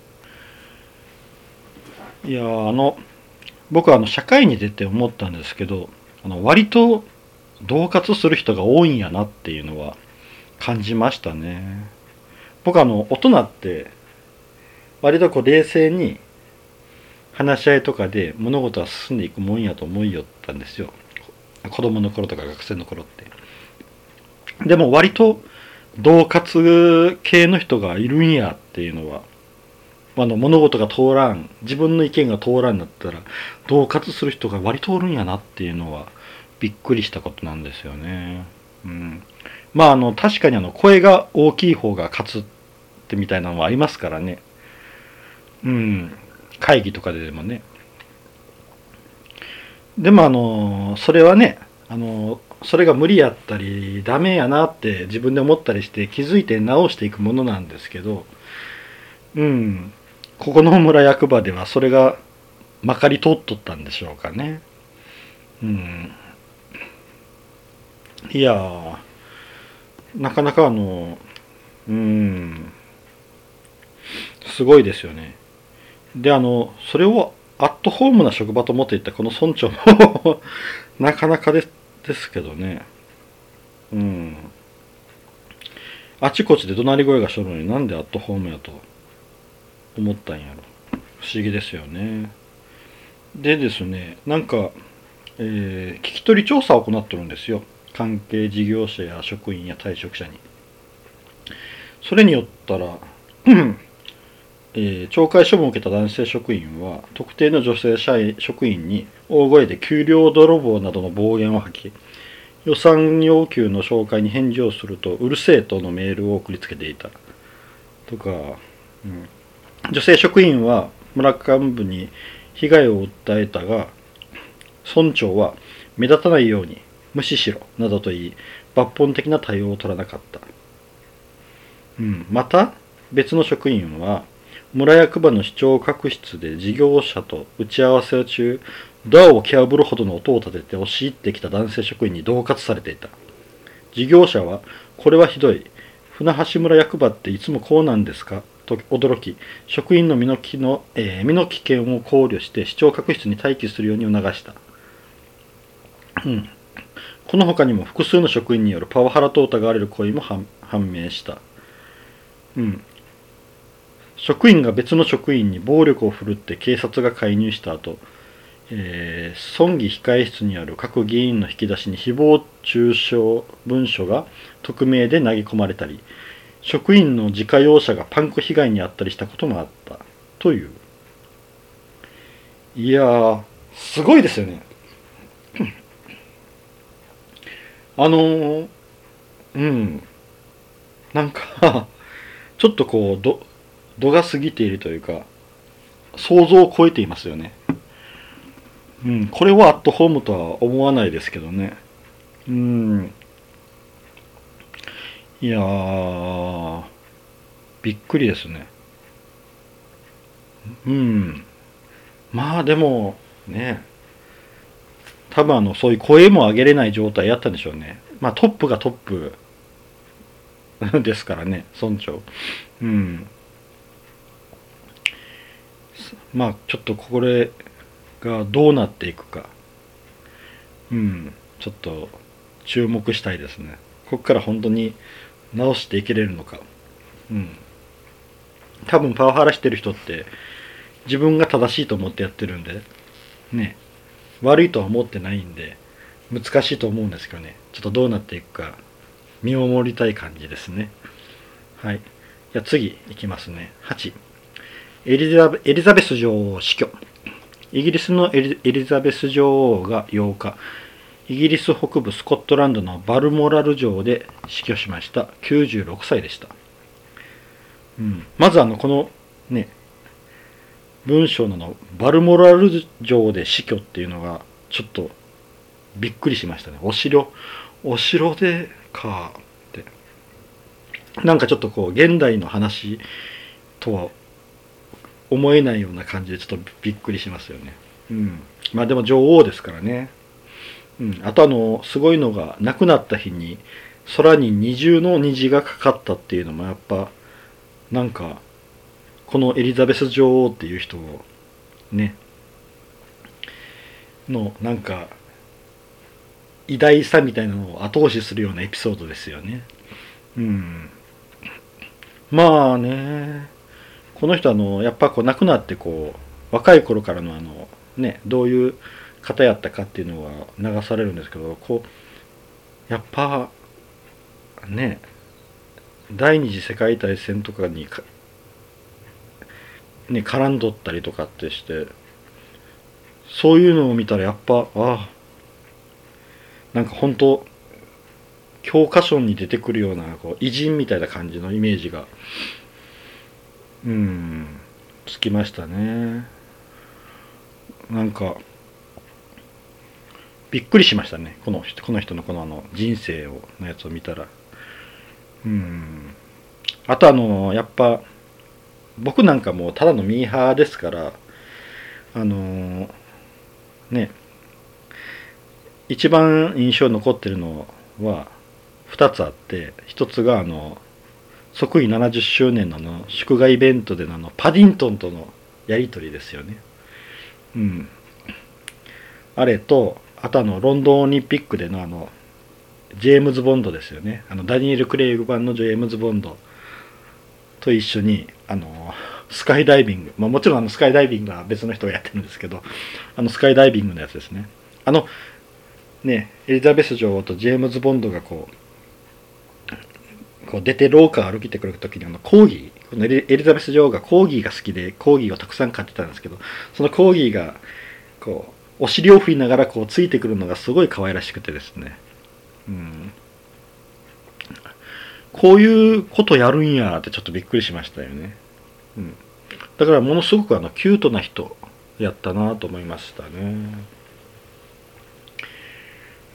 A: いやあの僕はあの社会に出て思ったんですけどあの割と恫喝する人が多いんやなっていうのは感じましたね。僕はあの大人って割とこう冷静に話し合いとかで物事は進んでいくもんやと思いよったんですよ。子供の頃とか学生の頃って。でも割と恫喝系の人がいるんやっていうのはあの物事が通らん自分の意見が通らんだったら恫喝する人が割とおるんやなっていうのはびっくりしたことなんですよね。うん、まああの確かにあの声が大きい方が勝つってみたいなのはありますからね。うん、会議とかでもね。でもあのそれはねあのそれが無理やったりダメやなって自分で思ったりして気づいて直していくものなんですけどうんここの村役場ではそれがまかり通っとったんでしょうかね。うん。いやなかなかあのうん。すごいですよね。であのそれをアットホームな職場と思っていたこの村長も なかなかですですけどね。うん。あちこちで怒鳴り声がしとるのになんでアットホームやと。思ったんやろ。不思議ですよね。でですねなんか、えー、聞き取り調査を行ってるんですよ。関係事業者や職員や退職者に。それによったら えー、懲戒処分を受けた男性職員は特定の女性社員職員に大声で給料泥棒などの暴言を吐き予算要求の紹介に返事をするとうるせえとのメールを送りつけていた。とか、うん、女性職員は村幹部に被害を訴えたが村長は目立たないように無視しろなどと言い抜本的な対応を取らなかった、うん、また別の職員は村役場の市長閣室で事業者と打ち合わせ中ドアを蹴破るほどの音を立てて押し入ってきた男性職員に恫喝されていた事業者はこれはひどい。船橋村役場っていつもこうなんですか？と驚き職員の身の危の、えー、身の危険を考慮して市長閣室に待機するように促した、うん、この他にも複数の職員によるパワハラと疑われる行為も判明した、うん、職員が別の職員に暴力を振るって警察が介入した後、えー、村議控室にある各議員の引き出しに誹謗中傷文書が匿名で投げ込まれたり職員の自家用車がパンク被害に遭ったりしたこともあった。という。いやーすごいですよね。あのー、うん。なんかちょっとこうど度が過ぎているというか想像を超えていますよね。うん。これはアットホームとは思わないですけどね。うん。いやーびっくりですね。うん。まあでもね多分あのそういう声も上げれない状態やったんでしょうね。まあトップがトップ ですからね村長。うん。まあちょっとこれがどうなっていくか。うん。ちょっと注目したいですね。ここから本当に直していけれるのか。うん。多分パワハラしてる人って自分が正しいと思ってやってるんでね。悪いとは思ってないんで難しいと思うんですけどね。ちょっとどうなっていくか見守りたい感じですね。はい。じゃあ次いきますね。8エリザエリザベス女王死去。イギリスのエリザベス女王が8日。イギリス北部スコットランドのバルモラル城で死去しました96歳でした、うん、まずあのこのね文章ののバルモラル城で死去っていうのがちょっとびっくりしましたねお城お城でかってなんかちょっとこう現代の話とは思えないような感じでちょっとびっくりしますよね。うん。まあでも女王ですからね。うん。あとあの、すごいのが、亡くなった日に空に二重の虹がかかったっていうのもやっぱ、なんか、このエリザベス女王っていう人を、ね、の、なんか、偉大さみたいなのを後押しするようなエピソードですよねうんまあねこの人あのやっぱこう亡くなってこう若い頃からのあのねどういう方やったかっていうのは流されるんですけどこうやっぱね第二次世界大戦とかにね絡んどったりとかってしてそういうのを見たらやっぱああなんか本当教科書に出てくるようなこう偉人みたいな感じのイメージがうんつきましたね。なんかびっくりしましたねこのこの人のこのあの人生をのやつを見たらうんあとあのやっぱ僕なんかもうただのミーハーですからあのね一番印象に残ってるのは2つあって1つがあの即位70周年のの祝賀イベントでのあのパディントンとのやり取りですよね。うん。あれとあとあのロンドンオリンピックでのあのジェームズ・ボンドですよね。あのダニエル・クレイグ版のジェームズ・ボンドと一緒にあのスカイダイビング、まあ、もちろんあのスカイダイビングは別の人がやってるんですけどあのスカイダイビングのやつですね。あのねエリザベス女王とジェームズ・ボンドがこうこう出て廊下を歩いてくる時にあのコーギーこのエリザベス女王がコーギーが好きでコーギーをたくさん飼ってたんですけどそのコーギーがこうお尻を振りながらこうついてくるのがすごい可愛らしくてですね、うん、こういうことやるんやってちょっとびっくりしましたよね、うん、だからものすごくあのキュートな人やったなと思いましたね。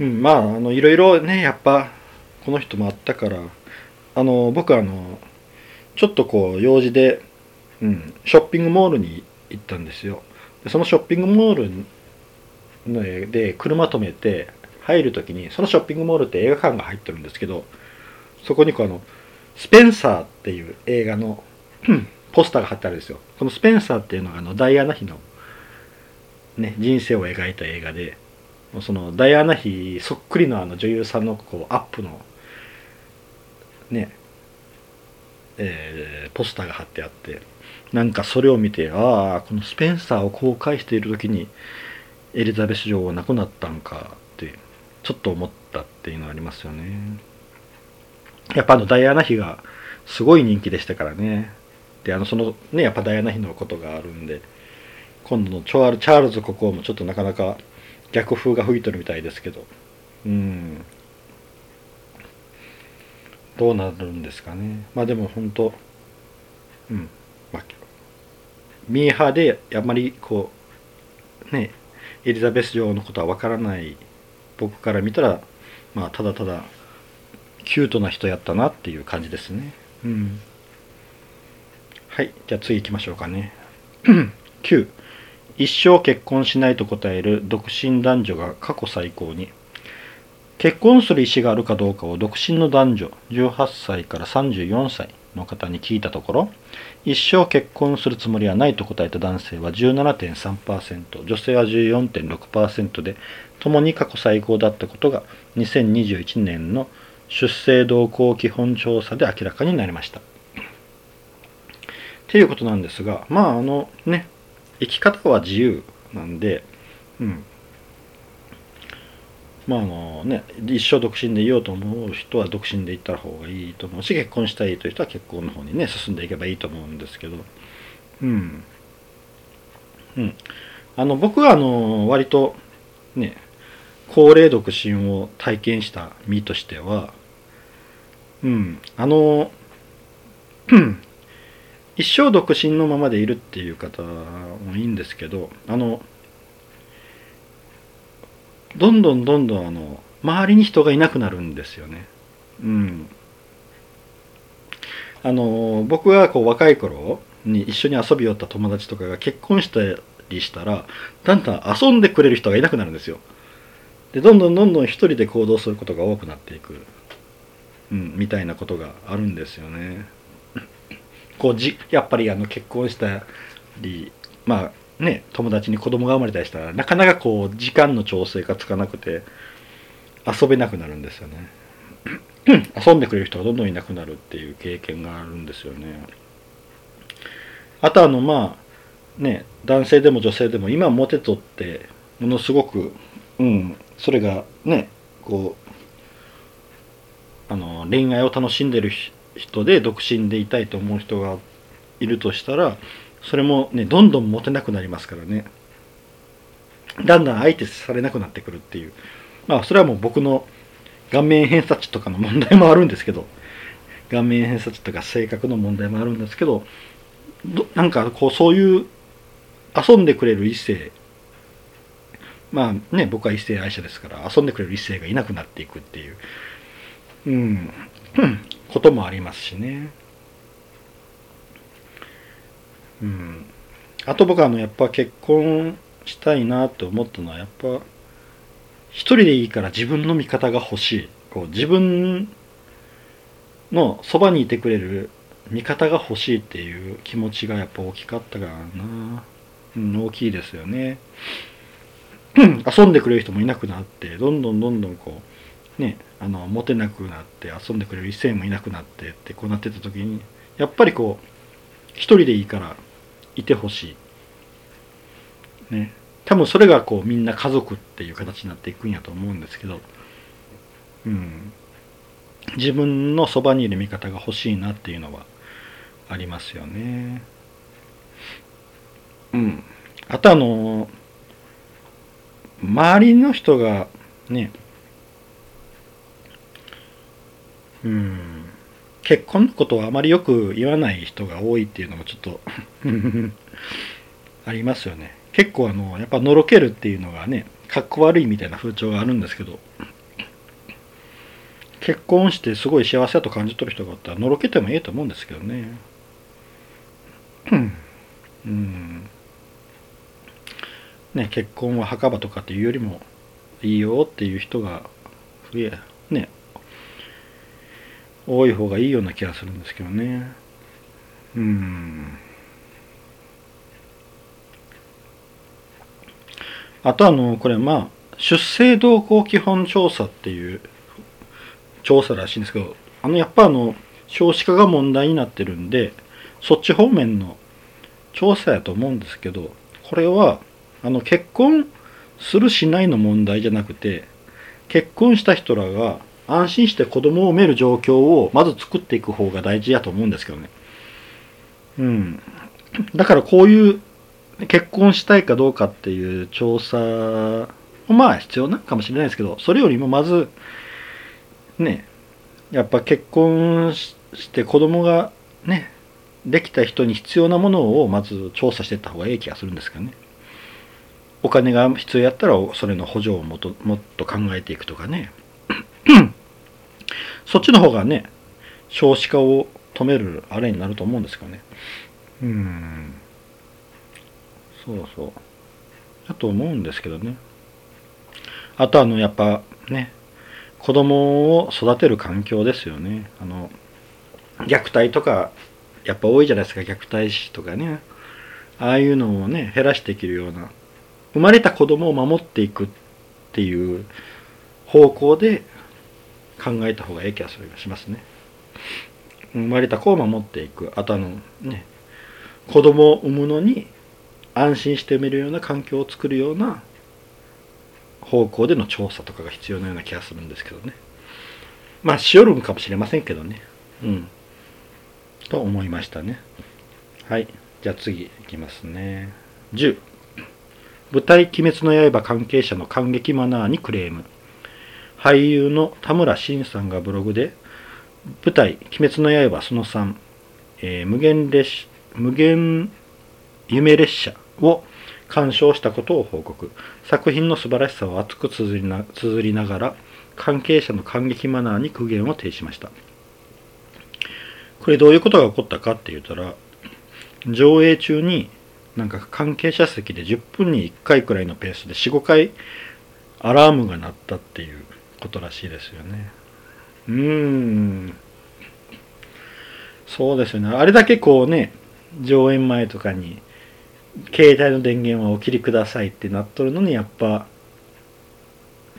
A: うん。まああのいろいろねやっぱこの人もあったからあの僕あのちょっとこう用事で、うん、ショッピングモールに行ったんですよ。そのショッピングモールで車止めて入る時にそのショッピングモールって映画館が入ってるんですけどそこにこのスペンサーっていう映画の ポスターが貼ってあるんですよ。このスペンサーっていうのがあのダイアナ妃の、ね、人生を描いた映画でそのダイアナ妃そっくりのあの女優さんのこうアップのねえー、ポスターが貼ってあってなんかそれを見てああこのスペンサーを公開している時にエリザベス女王は亡くなったんかってちょっと思ったっていうのはありますよね。やっぱあのダイアナ妃がすごい人気でしたからね。であのそのねやっぱダイアナ妃のことがあるんで今度のチャールズ国王もちょっとなかなか逆風が吹いてるみたいですけど。うん。どうなるんですかね。まあでも本当うん。まあミーハーであんまりこうねエリザベス女王のことはわからない僕から見たらまあただただキュートな人やったなっていう感じですね。うん。はい。じゃあ次行きましょうかね。9一生結婚しないと答える独身男女が過去最高に。結婚する意思があるかどうかを独身の男女18歳から34歳。の方に聞いたところ一生結婚するつもりはないと答えた男性は17.3%女性は14.6%で共に過去最高だったことが2021年の出生動向基本調査で明らかになりました。っていうことなんですがまああのね生き方は自由なんで、うん、まああのね一生独身でいようと思う人は独身でいった方がいいと思うし結婚したいという人は結婚の方にね進んでいけばいいと思うんですけど。うん。うん。あの僕はあの割とね高齢独身を体験した身としてはうん。あの一生独身のままでいるっていう方もいいんですけどあのどんどんどんどんあの周りに人がいなくなるんですよね。うん。あの僕がこう若い頃に一緒に遊び寄った友達とかが結婚したりしたらだんだん遊んでくれる人がいなくなるんですよ。でどんどんどんどん一人で行動することが多くなっていく、うん、みたいなことがあるんですよね。こうじやっぱりあの結婚したりまあね友達に子供が生まれたりしたらなかなかこう時間の調整がつかなくて遊べなくなるんですよね。遊んでくれる人がどんどんいなくなるっていう経験があるんですよね。あとあのまあね男性でも女性でも今モテとってものすごくうんそれがねこうあの恋愛を楽しんでる人で独身でいたいと思う人がいるとしたらそれもねどんどんモテなくなりますからね。だんだん相手されなくなってくるっていう。まあそれはもう僕の顔面偏差値とかの問題もあるんですけど。顔面偏差値とか性格の問題もあるんですけどなんかこうそういう遊んでくれる異性。まあね僕は異性愛者ですから遊んでくれる異性がいなくなっていくっていう。うん。こともありますしね。うん。あと僕あのやっぱ結婚したいなって思ったのはやっぱ一人でいいから自分の味方が欲しい。こう自分のそばにいてくれる味方が欲しいっていう気持ちがやっぱ大きかったからな、うん、大きいですよね。遊んでくれる人もいなくなってどんどんどんどんこうねあのモテなくなって遊んでくれる異性もいなくなってってこうなってた時にやっぱりこう一人でいいからいてほしい。ね。多分それがこうみんな家族っていう形になっていくんやと思うんですけど、うん、自分のそばにいる味方が欲しいなっていうのはありますよね。うん。あとあの周りの人がね。うん結婚のことはあまりよく言わない人が多いっていうのもちょっと ありますよね。結構あのやっぱのろけるっていうのがねかっこ悪いみたいな風潮があるんですけど結婚してすごい幸せだと感じ取る人がおったらのろけてもええと思うんですけどね。うん。ね結婚は墓場とかっていうよりもいいよっていう人が増えね多い方がいいような気がするんですけどね。うん。あとあの、これまあ、出生動向基本調査っていう調査らしいんですけど、あの、やっぱあの、少子化が問題になってるんで、そっち方面の調査やと思うんですけど、これは、あの、結婚するしないの問題じゃなくて、結婚した人らが安心して子供を産める状況をまず作っていく方が大事やと思うんですけどね。うん。だからこういう結婚したいかどうかっていう調査もまあ必要なのかもしれないですけどそれよりもまずねやっぱ結婚して子供がねできた人に必要なものをまず調査していった方がいい気がするんですけどねお金が必要やったらそれの補助をもっともっと考えていくとかねそっちの方がね少子化を止めるあれになると思うんですけどね。うん。そうそう。だと思うんですけどね。あとあのやっぱね子供を育てる環境ですよね。あの虐待とかやっぱ多いじゃないですか。虐待死とかね。ああいうのをね減らしていけるような生まれた子供を守っていくっていう方向で考えた方がいい気がしますね。生まれた子を守っていく。あとあのね子供を産むのに安心して見るような環境を作るような方向での調査とかが必要なような気がするんですけどね。まあしおるんかもしれませんけどね。うん。と思いましたね。はい。じゃあ次いきますね。10舞台「鬼滅の刃」関係者の感激マナーにクレーム。俳優の田村真さんがブログで舞台「鬼滅の刃その3」えー、無限列無限夢列車を鑑賞したことを報告。作品の素晴らしさを熱く綴りな綴りながら関係者の感激マナーに苦言を呈しました。これどういうことが起こったかって言ったら上映中になんか関係者席で10分に1回くらいのペースで45回アラームが鳴ったっていう。ことらしいですよね。うーん。そうですよね。あれだけこうね上演前とかに携帯の電源はお切りくださいってなっとるのにやっぱ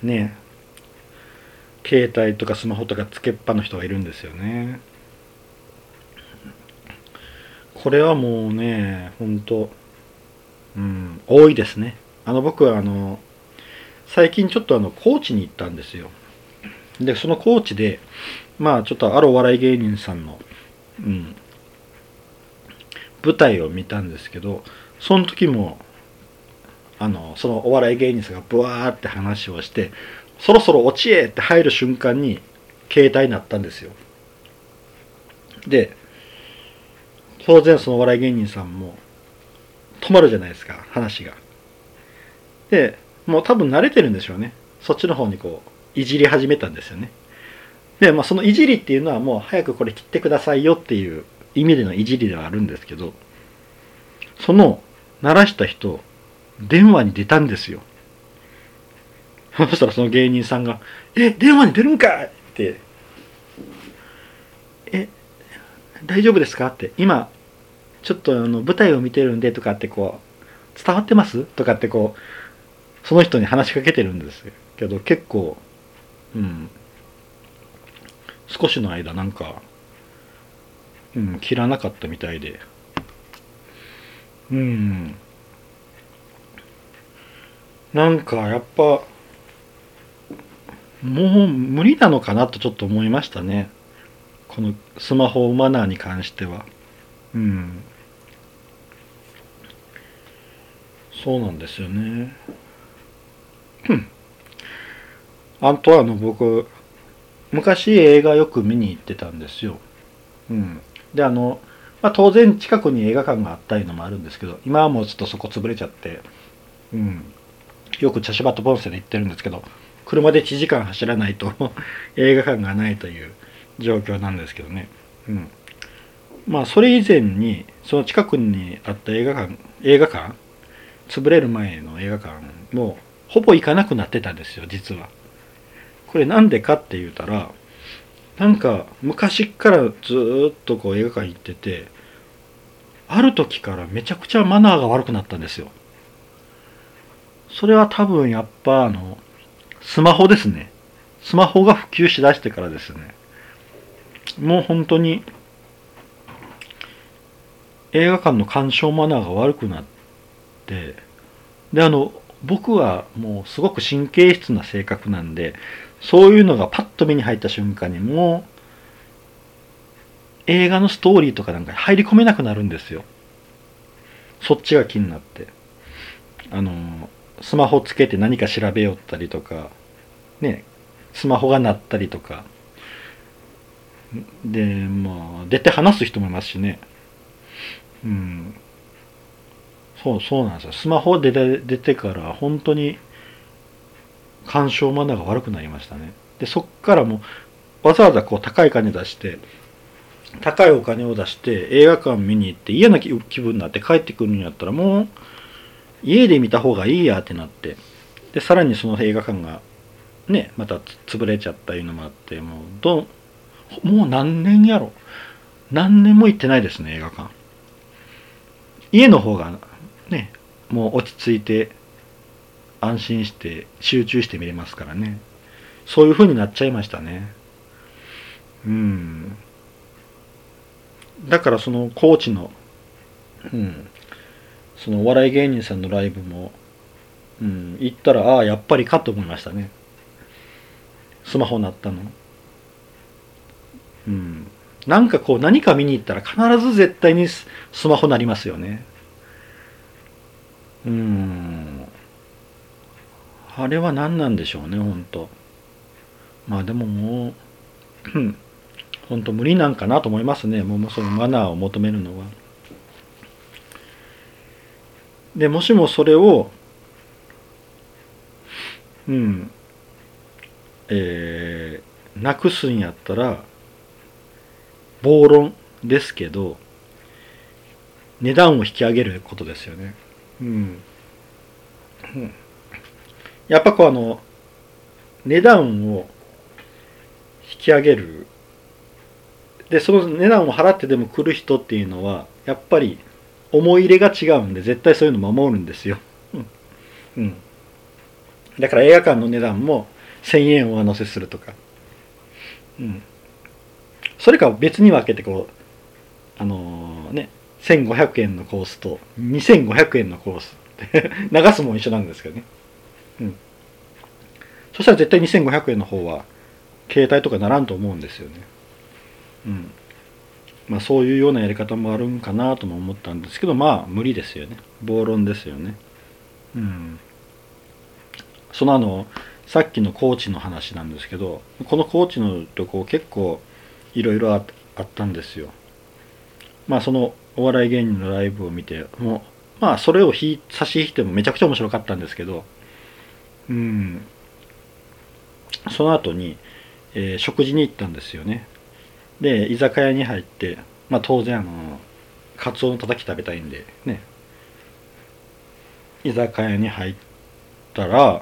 A: ね携帯とかスマホとかつけっぱの人がいるんですよね。これはもうね本当うん多いですね。あの僕はあの最近ちょっとあの高知に行ったんですよ。でその高知でまあちょっとあるお笑い芸人さんの、うん、舞台を見たんですけどその時もあのそのお笑い芸人さんがブワーって話をしてそろそろ落ちへって入る瞬間に携帯になったんですよ。で当然そのお笑い芸人さんも止まるじゃないですか話が。でもう多分慣れてるんでしょうね。そっちの方にこういじり始めたんですよね。でまあそのいじりっていうのはもう早くこれ切ってくださいよっていう意味でのいじりではあるんですけどその鳴らした人電話に出たんですよ。そしたらその芸人さんが「え電話に出るんかい!」って「え大丈夫ですか?」って今ちょっとあの舞台を見てるんでとかってこう伝わってます？とかってこうその人に話しかけてるんですけど結構うん少しの間なんかうん切らなかったみたいで。うん。なんかやっぱもう無理なのかなとちょっと思いましたね。このスマホマナーに関しては。うん。そうなんですよね。あとあの僕昔映画よく見に行ってたんですようんであの、まあ、当然近くに映画館があったりのもあるんですけど今はもうちょっとそこ潰れちゃってうんよく茶芝とポンセで行ってるんですけど車で1時間走らないと 映画館がないという状況なんですけどね。うん。まあそれ以前にその近くにあった映画館映画館潰れる前の映画館もほぼ行かなくなってたんですよ実は。これなんでかって言うたらなんか昔からずっとこう映画館行っててある時からめちゃくちゃマナーが悪くなったんですよ。それは多分やっぱあのスマホですね。スマホが普及しだしてからですね。もう本当に映画館の鑑賞マナーが悪くなってであの僕はもうすごく神経質な性格なんでそういうのがパッと目に入った瞬間にもう映画のストーリーとかなんか入り込めなくなるんですよ。そっちが気になって。あのスマホつけて何か調べよったりとかねスマホが鳴ったりとか。でまあ出て話す人もいますしね。うん。そうそうなんですよ。スマホで出てから本当に干渉マナーが悪くなりましたね。でそっからもわざわざこう高い金出して高いお金を出して映画館見に行って嫌な気分になって帰ってくるんやったらもう家で見た方がいいやってなってでさらにその映画館がねまた潰れちゃったいうのもあってもうどもう何年やろ？何年も行ってないですね映画館。家の方がねもう落ち着いて安心して集中して見れますからね。そういう風になっちゃいましたね。うん。だからそのコーチのうん。そのお笑い芸人さんのライブも、うん、行ったらああやっぱりかと思いましたね。スマホ鳴ったの。うん。なんかこう何か見に行ったら必ず絶対にスマホ鳴りますよね。うん。あれは何なんでしょうね本当まあでももう本当無理なんかなと思いますねもうそのマナーを求めるのは。でもしもそれをうんえー、なくすんやったら暴論ですけど値段を引き上げることですよね。うん。うん、やっぱこうあの値段を引き上げる。でその値段を払ってでも来る人っていうのはやっぱり思い入れが違うんで絶対そういうの守るんですよ。うん。だから映画館の値段も1000円上乗せするとか、うん。それか別に分けてこうあのーね1500円のコースと2500円のコースって 流すも一緒なんですけどね。うん。そしたら絶対2500円の方は携帯とかならんと思うんですよね。うん。まあそういうようなやり方もあるんかなとも思ったんですけどまあ無理ですよね。暴論ですよね。うん。そのあのさっきの高知の話なんですけどこの高知の旅行結構いろいろあったんですよ。まあそのお笑い芸人のライブを見てもうまあそれを差し引いてもめちゃくちゃ面白かったんですけどうん。その後に、えー食事に行ったんですよね。で居酒屋に入ってまあ当然あのカツオのたたき食べたいんでね。居酒屋に入ったら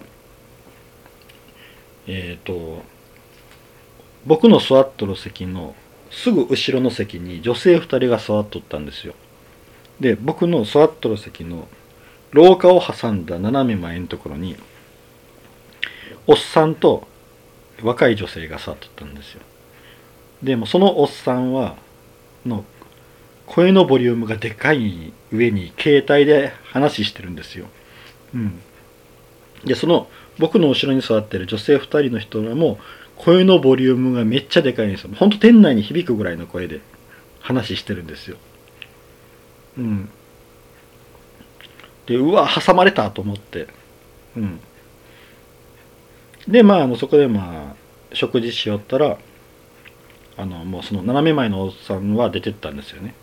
A: えっ、と僕の座っとる席のすぐ後ろの席に女性2人が座っとったんですよ。で僕の座っとる席の廊下を挟んだ斜め前のところにおっさんと若い女性が座っとったんですよ。でもそのおっさんはの声のボリュームがでかい上に携帯で話してるんですよ。うん。でその僕の後ろに座ってる女性2人の人らも声のボリュームがめっちゃでかいんですよ。ほんと店内に響くぐらいの声で話してるんですよ。うん。でうわ挟まれたと思って。うん。でまああのそこでまあ食事しよったらあのもうその斜め前のおっさんは出てったんですよね。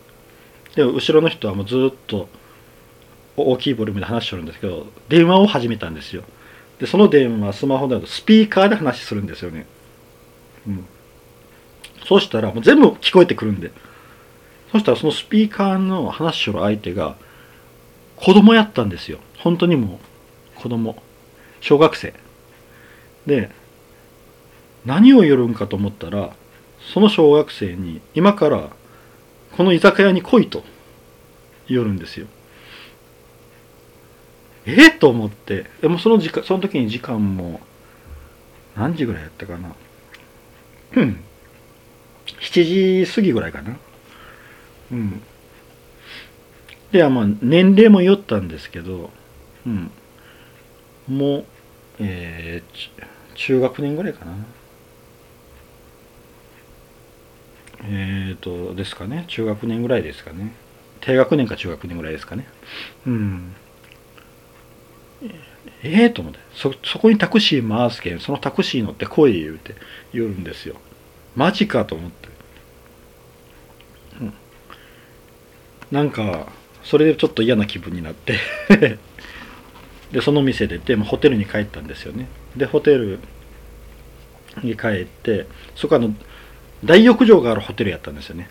A: で後ろの人はもうずっと大きいボリュームで話してるんですけど電話を始めたんですよ。でその電話スマホだとスピーカーで話するんですよね。うん。そうしたらもう全部聞こえてくるんで。そしたらそのスピーカーの話しろ相手が子供やったんですよ。本当にもう子供。小学生。で何を言るんかと思ったらその小学生に今からこの居酒屋に来いと言るんですよ。え？っ、と思ってでもその時間その時に時間も何時ぐらいやったかな。うん。7時過ぎぐらいかな。うん。でまあ年齢も酔ったんですけどうん。もうえー、中学年ぐらいかな。えーとですかね。中学年ぐらいですかね。低学年か中学年ぐらいですかね。うん。ええー、と思って。そそこにタクシー回すけんそのタクシー乗って来い言うて言うんですよ。マジかと思って、うん、なんかそれでちょっと嫌な気分になって。でその店出てもうホテルに帰ったんですよね。でホテルに帰ってそこあの大浴場があるホテルやったんですよね。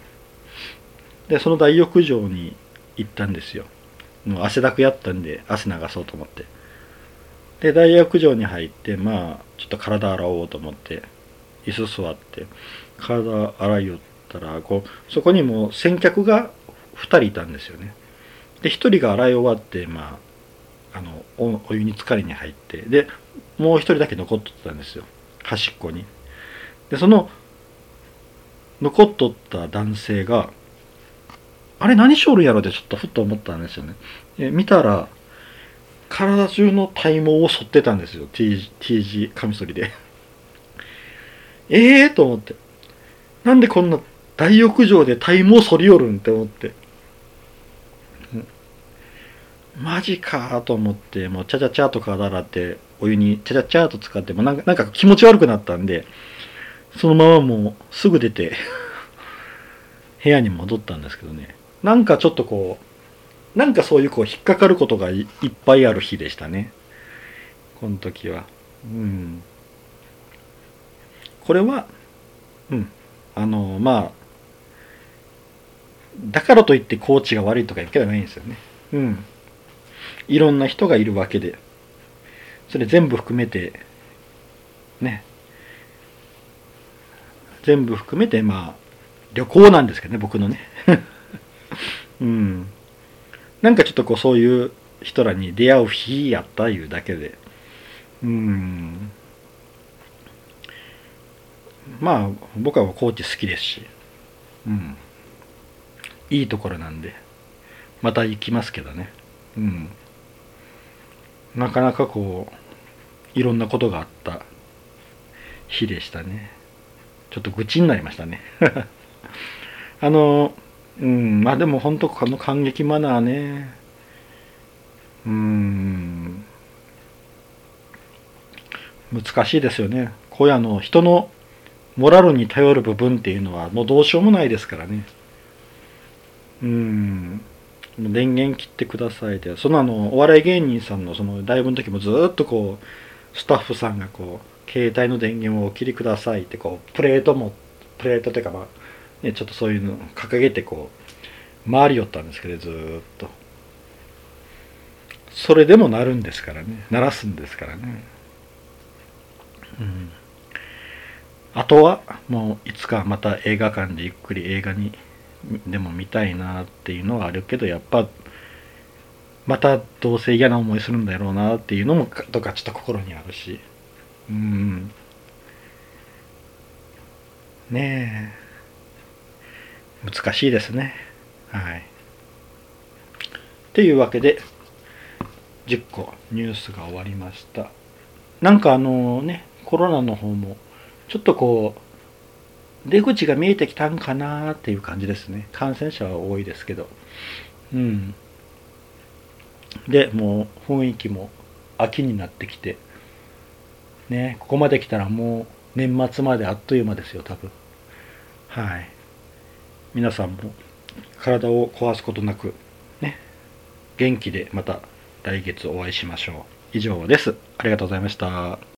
A: でその大浴場に行ったんですよ。もう汗だくやったんで汗流そうと思って。で大浴場に入ってまあちょっと体洗おうと思って椅子座って体洗いよったらこうそこにもう先客が2人いたんですよね。で1人が洗い終わってまああのおお湯に浸かりに入ってでもう1人だけ残っとったんですよ。端っこに。でその残っとった男性があれ何しょるやろってちょっとふっと思ったんですよね。え見たら体中の体毛を剃ってたんですよ。T, T 字カミソリで。ええと思って。なんでこんな大浴場で体毛剃りよるんって思って、マジかと思ってもうチャチャチャとか洗ってお湯にチャチャチャと使ってもなんかなんか気持ち悪くなったんでそのままもうすぐ出て部屋に戻ったんですけどね。なんかちょっとこうなんかそういうこう引っかかることがいいっぱいある日でしたね。この時は。うん。これはうん。あのまあだからといってコーチが悪いとか言うわけではないんですよね。うん。いろんな人がいるわけで。それ全部含めてね。全部含めてまあ旅行なんですけどね僕のね。うん。なんかちょっとこうそういう人らに出会う日やったいうだけで。うん。まあ僕は高知好きですし。うん。いいところなんでまた行きますけどね。うん。なかなかこういろんなことがあった日でしたね。ちょっと愚痴になりましたね。あのうんまあでも本当この感激マナーね。うん。難しいですよね。こういうあの人のモラルに頼る部分っていうのはもうどうしようもないですからね。うん。電源切ってくださいでそのあのお笑い芸人さんのそのライブの時もずっとこうスタッフさんがこう携帯の電源をお切りくださいってこうプレートもプレートというかまあ、ね、ちょっとそういうの掲げてこう回り寄ったんですけどずっと。それでもなるんですからね。鳴らすんですからね。うん。あとはもういつかまた映画館でゆっくり映画にでも見たいなっていうのはあるけどやっぱまたどうせ嫌な思いするんだろうなっていうのもとかちょっと心にあるし。うん。ねえ。難しいですね。はい。っていうわけで10個ニュースが終わりました。なんかあのねコロナの方もちょっとこう出口が見えてきたんかなっていう感じですね。感染者は多いですけど。うん。でもう雰囲気も秋になってきて。ねここまで来たらもう年末まであっという間ですよ多分。はい。皆さんも体を壊すことなくね。元気でまた来月お会いしましょう。以上です。ありがとうございました。